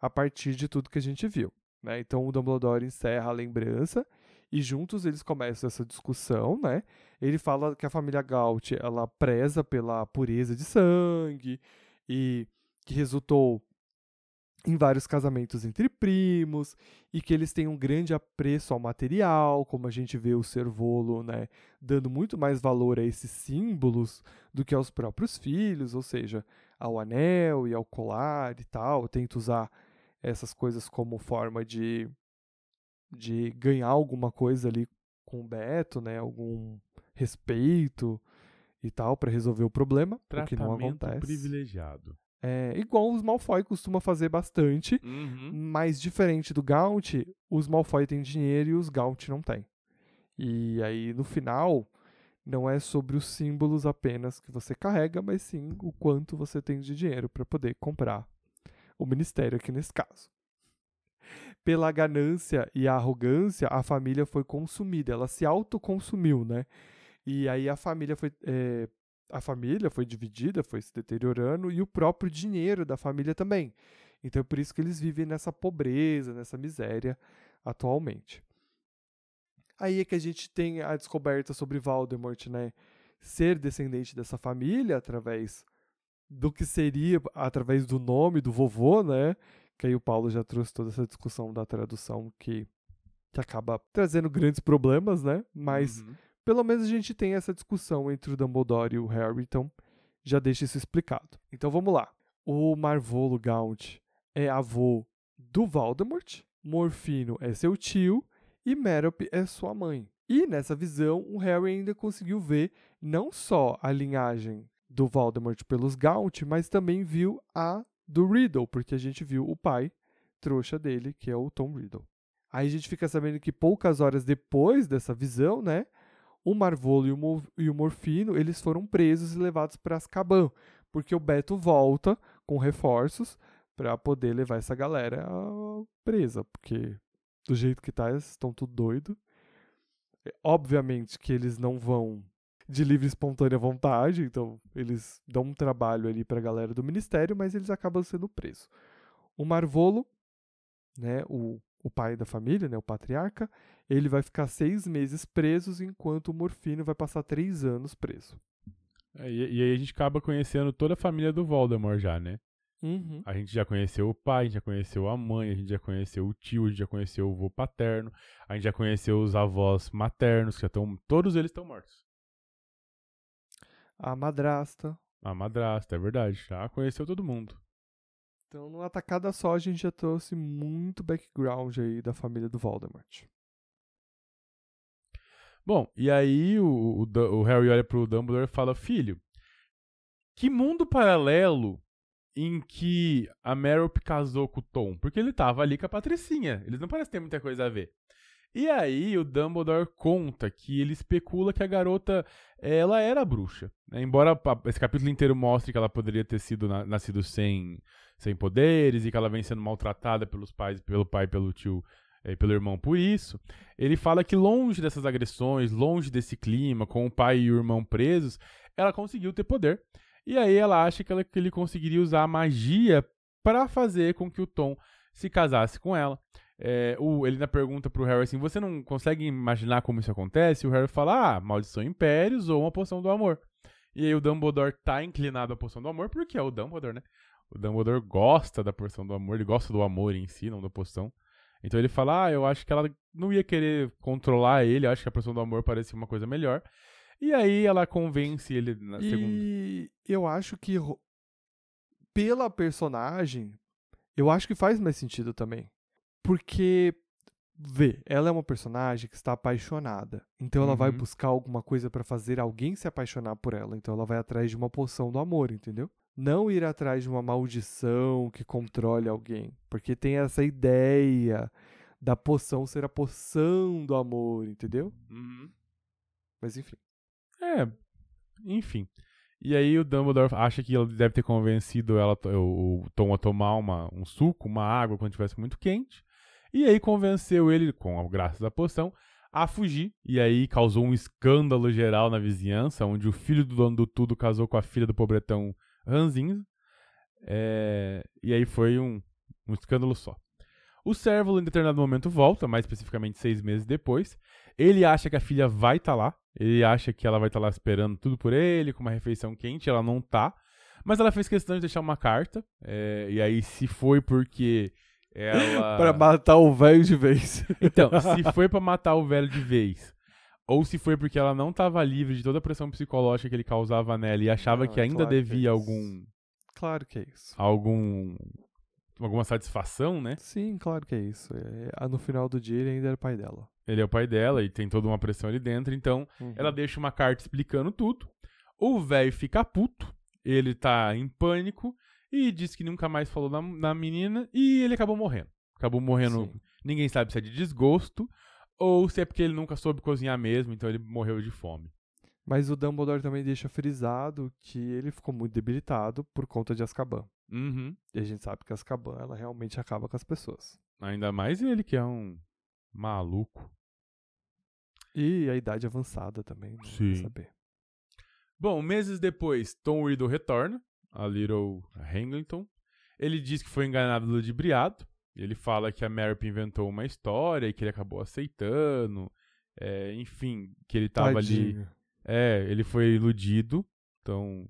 a partir de tudo que a gente viu. Né? Então o Dumbledore encerra a lembrança e juntos eles começam essa discussão, né? Ele fala que a família Gaut ela preza pela pureza de sangue e que resultou em vários casamentos entre primos e que eles têm um grande apreço ao material, como a gente vê o Servolo, né, dando muito mais valor a esses símbolos do que aos próprios filhos, ou seja, ao anel e ao colar e tal, tenta usar essas coisas como forma de, de ganhar alguma coisa ali com o Beto, né? Algum respeito e tal para resolver o problema, o que não Tratamento acontece. privilegiado. É, igual os Malfoy costuma fazer bastante, Uhum. mas diferente do Gaunt, os Malfoy têm dinheiro e os Gaunt não têm. E aí no final não é sobre os símbolos apenas que você carrega, mas sim o quanto você tem de dinheiro para poder comprar o ministério aqui nesse caso. Pela ganância e a arrogância, a família foi consumida, ela se autoconsumiu, né? E aí a família foi é, a família foi dividida, foi se deteriorando e o próprio dinheiro da família também. Então é por isso que eles vivem nessa pobreza, nessa miséria atualmente. Aí é que a gente tem a descoberta sobre Voldemort, né? Ser descendente dessa família através do que seria, através do nome do vovô, né? Que aí o Paulo já trouxe toda essa discussão da tradução que, que acaba trazendo grandes problemas, né? Mas Uhum. Pelo menos a gente tem essa discussão entre o Dumbledore e o Harry, então já deixa isso explicado. Então vamos lá. O Marvolo Gaunt é avô do Voldemort, Morfino é seu tio e Merop é sua mãe. E nessa visão, o Harry ainda conseguiu ver não só a linhagem do Voldemort pelos Gaunt, mas também viu a do Riddle, porque a gente viu o pai trouxa dele, que é o Tom Riddle. Aí a gente fica sabendo que poucas horas depois dessa visão, né, o Marvolo e o, Mo- e o Morfino, eles foram presos e levados para Azkaban, porque o Beto volta com reforços para poder levar essa galera presa, porque do jeito que tá, eles estão tudo doido. É, Obviamente que eles não vão de livre e espontânea vontade, então eles dão um trabalho ali para a galera do ministério, mas eles acabam sendo presos. O Marvolo, né, o, o pai da família, né, o patriarca, ele vai ficar seis meses preso, enquanto o Morfino vai passar três anos preso. É, e, e aí a gente acaba conhecendo toda a família do Voldemort já, né? Uhum. A gente já conheceu o pai, a gente já conheceu a mãe, a gente já conheceu o tio, a gente já conheceu o avô paterno, a gente já conheceu os avós maternos, que já estão. Todos eles estão mortos. A madrasta. A madrasta, é verdade. Já conheceu todo mundo. Então, numa tacada só, a gente já trouxe muito background aí da família do Voldemort. Bom, e aí o, o, o Harry olha pro Dumbledore e fala: Filho, que mundo paralelo em que a Merop casou com o Tom? Porque ele tava ali com a Patricinha. Eles não parecem ter muita coisa a ver. E aí o Dumbledore conta que ele especula que a garota ela era bruxa. né? Embora esse capítulo inteiro mostre que ela poderia ter sido na- nascido sem, sem poderes e que ela vem sendo maltratada pelos pais, pelo pai, pelo tio e pelo irmão por isso. Ele fala que longe dessas agressões, longe desse clima, com o pai e o irmão presos, ela conseguiu ter poder. E aí ela acha que, ela- que ele conseguiria usar a magia para fazer com que o Tom se casasse com ela. É, o, ele ainda pergunta pro Harry assim: Você não consegue imaginar como isso acontece? O Harry fala: Ah, maldição impérios ou uma poção do amor. E aí o Dumbledore tá inclinado à poção do amor, porque é o Dumbledore, né? O Dumbledore gosta da poção do amor, ele gosta do amor em si, não da poção. Então ele fala: Ah, eu acho que ela não ia querer controlar ele, eu acho que a poção do amor parecia uma coisa melhor. E aí ela convence ele na segunda. E eu acho que pela personagem, eu acho que faz mais sentido também. Porque, vê, ela é uma personagem que está apaixonada. Então ela vai Uhum. buscar alguma coisa para fazer alguém se apaixonar por ela. Então ela vai atrás de uma poção do amor, entendeu? Não ir atrás de uma maldição que controle alguém. Porque tem essa ideia da poção ser a poção do amor, entendeu? Uhum. Mas enfim. É, enfim. E aí o Dumbledore acha que ele deve ter convencido ela, o, Tom a tomar uma, um suco, uma água quando estivesse muito quente. E aí convenceu ele, com a graça da poção, a fugir. E aí causou um escândalo geral na vizinhança, onde o filho do dono do tudo casou com a filha do pobretão Ranzinza. É, e aí foi um, um escândalo só. O Cérvulo, em determinado momento, volta, mais especificamente seis meses depois. Ele acha que a filha vai estar lá. Ele acha que ela vai estar lá esperando tudo por ele, com uma refeição quente. Ela não tá. Mas ela fez questão de deixar uma carta. é, e aí, se foi porque ela. Pra matar o velho de vez. Então, se foi pra matar o velho de vez, ou se foi porque ela não tava livre de toda a pressão psicológica que ele causava nela e achava Não, que ainda claro que é devia algum Claro que é isso. algum alguma satisfação, né? Sim, claro que é isso. É, no final do dia ele ainda era pai dela. Ele é o pai dela e tem toda uma pressão ali dentro, então Uhum. ela deixa uma carta explicando tudo. O velho fica puto, ele tá em pânico e diz que nunca mais falou na, na menina e ele acabou morrendo. Acabou morrendo, Sim. ninguém sabe se é de desgosto ou se é porque ele nunca soube cozinhar mesmo, então ele morreu de fome. Mas o Dumbledore também deixa frisado que ele ficou muito debilitado por conta de Azkaban. Uhum. E a gente sabe que Azkaban, ela realmente acaba com as pessoas. Ainda mais ele que é um maluco. E a idade avançada também, né? Sim. Saber. Bom, meses depois, Tom Riddle retorna a Little Hamilton. Ele diz que foi enganado e ludibriado. Ele fala que a Merp inventou uma história e que ele acabou aceitando. É, enfim, que ele tava ali. Tadinho. É, ele foi iludido. Então,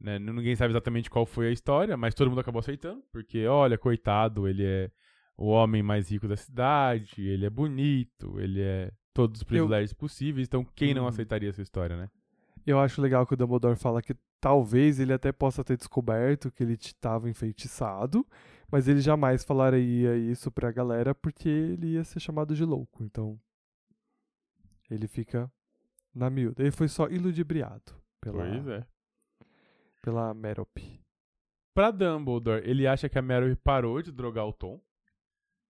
né, ninguém sabe exatamente qual foi a história, mas todo mundo acabou aceitando. Porque, olha, coitado, ele é o homem mais rico da cidade, ele é bonito, ele é todos os privilégios possíveis. Então, quem não Uhum. aceitaria essa história, né? Eu acho legal que o Dumbledore fala que talvez ele até possa ter descoberto que ele estava enfeitiçado, mas ele jamais falaria isso pra galera porque ele ia ser chamado de louco. Então, ele fica na miúda. Ele foi só iludibriado pela, Pois é. pela Merop. Pra Dumbledore, ele acha que a Mary parou de drogar o Tom.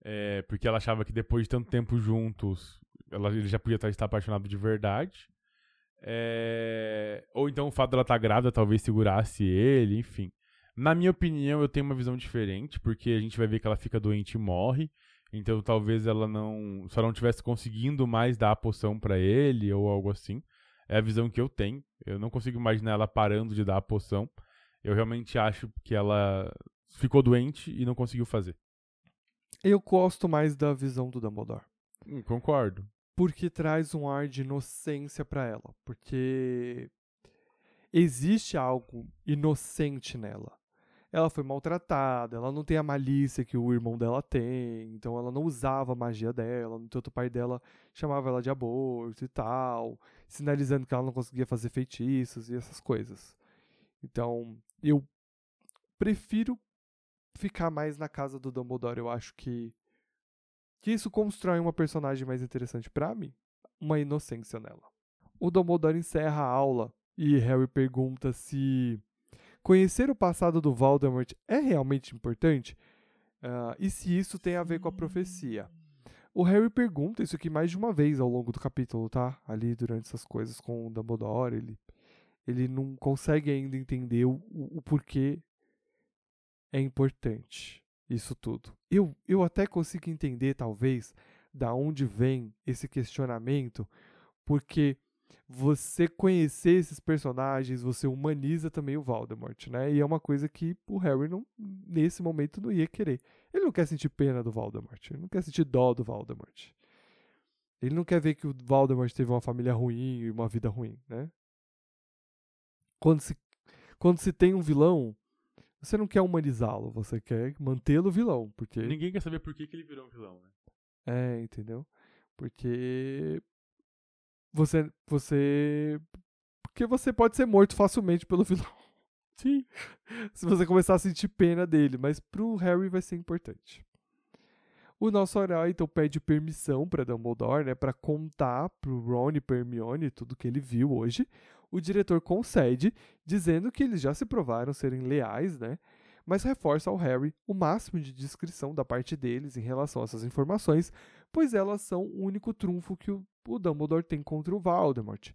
é, porque ela achava que depois de tanto tempo juntos, ela, ele já podia estar, estar apaixonado de verdade. É, ou então o fato dela estar grávida talvez segurasse ele, enfim. Na minha opinião, eu tenho uma visão diferente, porque a gente vai ver que ela fica doente e morre. Então talvez ela não. Só não tivesse conseguindo mais dar a poção pra ele ou algo assim. É a visão que eu tenho. Eu não consigo imaginar ela parando de dar a poção. Eu realmente acho que ela ficou doente e não conseguiu fazer. Eu gosto mais da visão do Dumbledore. Hum, concordo. porque traz um ar de inocência pra ela, porque existe algo inocente nela. Ela foi maltratada, ela não tem a malícia que o irmão dela tem, então ela não usava a magia dela, no entanto o pai dela chamava ela de aborto e tal, sinalizando que ela não conseguia fazer feitiços e essas coisas. Então, eu prefiro ficar mais na casa do Dumbledore, eu acho que que isso constrói uma personagem mais interessante pra mim, uma inocência nela. O Dumbledore encerra a aula e Harry pergunta se conhecer o passado do Voldemort é realmente importante ah, e se isso tem a ver com a profecia. O Harry pergunta isso aqui mais de uma vez ao longo do capítulo, tá? Ali durante essas coisas com o Dumbledore, ele, ele não consegue ainda entender o, o, o porquê é importante isso tudo. Eu, eu até consigo entender, talvez, da onde vem esse questionamento, porque você conhecer esses personagens, você humaniza também o Voldemort, né? E é uma coisa que o Harry, não, nesse momento, não ia querer. Ele não quer sentir pena do Voldemort, ele não quer sentir dó do Voldemort. Ele não quer ver que o Voldemort teve uma família ruim e uma vida ruim, né? Quando se, quando se tem um vilão, você não quer humanizá-lo, você quer mantê-lo vilão, porque Ninguém quer saber por que, que ele virou um vilão, né? é, entendeu? Porque você você porque você pode ser morto facilmente pelo vilão. Sim. Se você começar a sentir pena dele, mas pro Harry vai ser importante. O nosso herói então pede permissão para Dumbledore, né, para contar pro Ron e Hermione tudo que ele viu hoje. O diretor concede, dizendo que eles já se provaram serem leais, né? Mas reforça ao Harry o máximo de discrição da parte deles em relação a essas informações, pois elas são o único trunfo que o, o Dumbledore tem contra o Voldemort.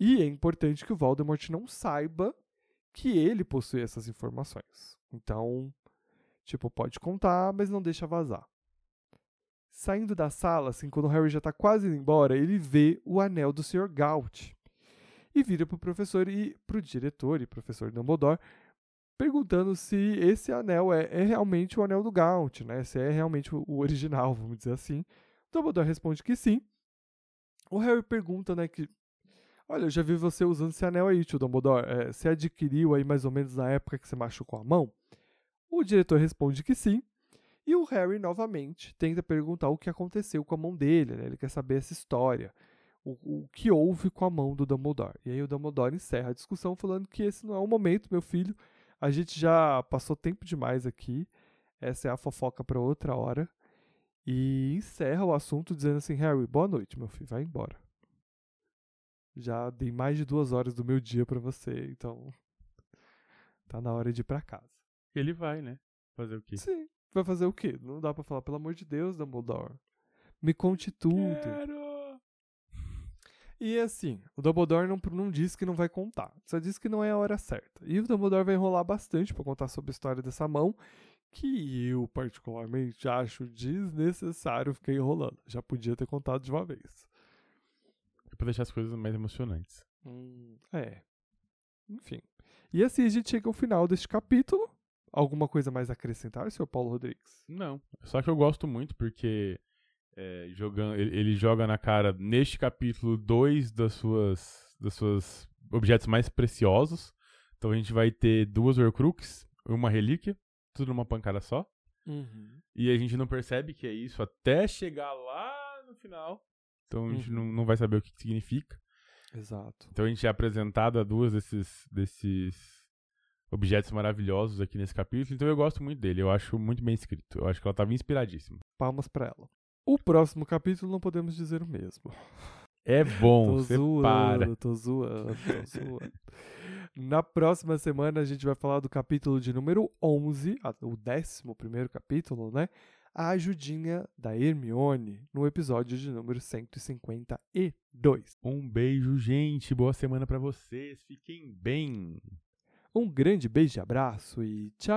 E é importante que o Voldemort não saiba que ele possui essas informações. Então, tipo, pode contar, mas não deixa vazar. Saindo da sala, assim, quando o Harry já tá quase indo embora, ele vê o anel do Sr. Gaut. E vira pro professor e pro diretor e professor Dumbledore, perguntando se esse anel é, é realmente o anel do Gaunt, né? Se é realmente o original, vamos dizer assim. Dumbledore responde que sim. O Harry pergunta, né, que Olha, eu já vi você usando esse anel aí, tio Dumbledore. É, você adquiriu aí mais ou menos na época que você machucou a mão? O diretor responde que sim. E o Harry, novamente, tenta perguntar o que aconteceu com a mão dele, né? Ele quer saber essa história. O, o que houve com a mão do Dumbledore. E aí o Dumbledore encerra a discussão falando que esse não é o momento, meu filho. A gente já passou tempo demais aqui. essa é a fofoca para outra hora. E encerra o assunto dizendo assim: Harry, boa noite, meu filho, vai embora. Já dei mais de duas horas do meu dia para você, então tá na hora de ir pra casa. Ele vai, né? Fazer o quê? Sim, vai fazer o quê? Não dá pra falar, pelo amor de Deus, Dumbledore. Me conte tudo. Quero! E assim, o Dumbledore não, não diz que não vai contar, só diz que não é a hora certa. E o Dumbledore vai enrolar bastante pra contar sobre a história dessa mão, que eu particularmente acho desnecessário ficar enrolando. Já podia ter contado de uma vez. É pra deixar as coisas mais emocionantes. É. Enfim. E assim a gente chega ao final deste capítulo. Alguma coisa mais a acrescentar, senhor Paulo Rodrigues? Não. Só que eu gosto muito porque é, jogando, ele, ele joga na cara, neste capítulo, dois das suas, das suas objetos mais preciosos. Então a gente vai ter duas Horcrux, uma relíquia, tudo numa pancada só. E a gente não percebe que é isso até chegar lá no final. Então a gente Uhum. não, não vai saber o que, que significa. Exato. Então a gente é apresentado a duas desses, desses objetos maravilhosos aqui nesse capítulo. Então eu gosto muito dele. Eu acho muito bem escrito. Eu acho que ela estava inspiradíssima. Palmas pra ela. O próximo capítulo não podemos dizer o mesmo. É bom, tô você zoando, para. tô zoando, tô zoando. Na próxima semana a gente vai falar do capítulo de número 11, a- o décimo primeiro capítulo, né? A ajudinha da Hermione, no episódio de número 152. Um beijo, gente. Boa semana pra vocês. Fiquem bem. Um grande beijo e abraço e tchau!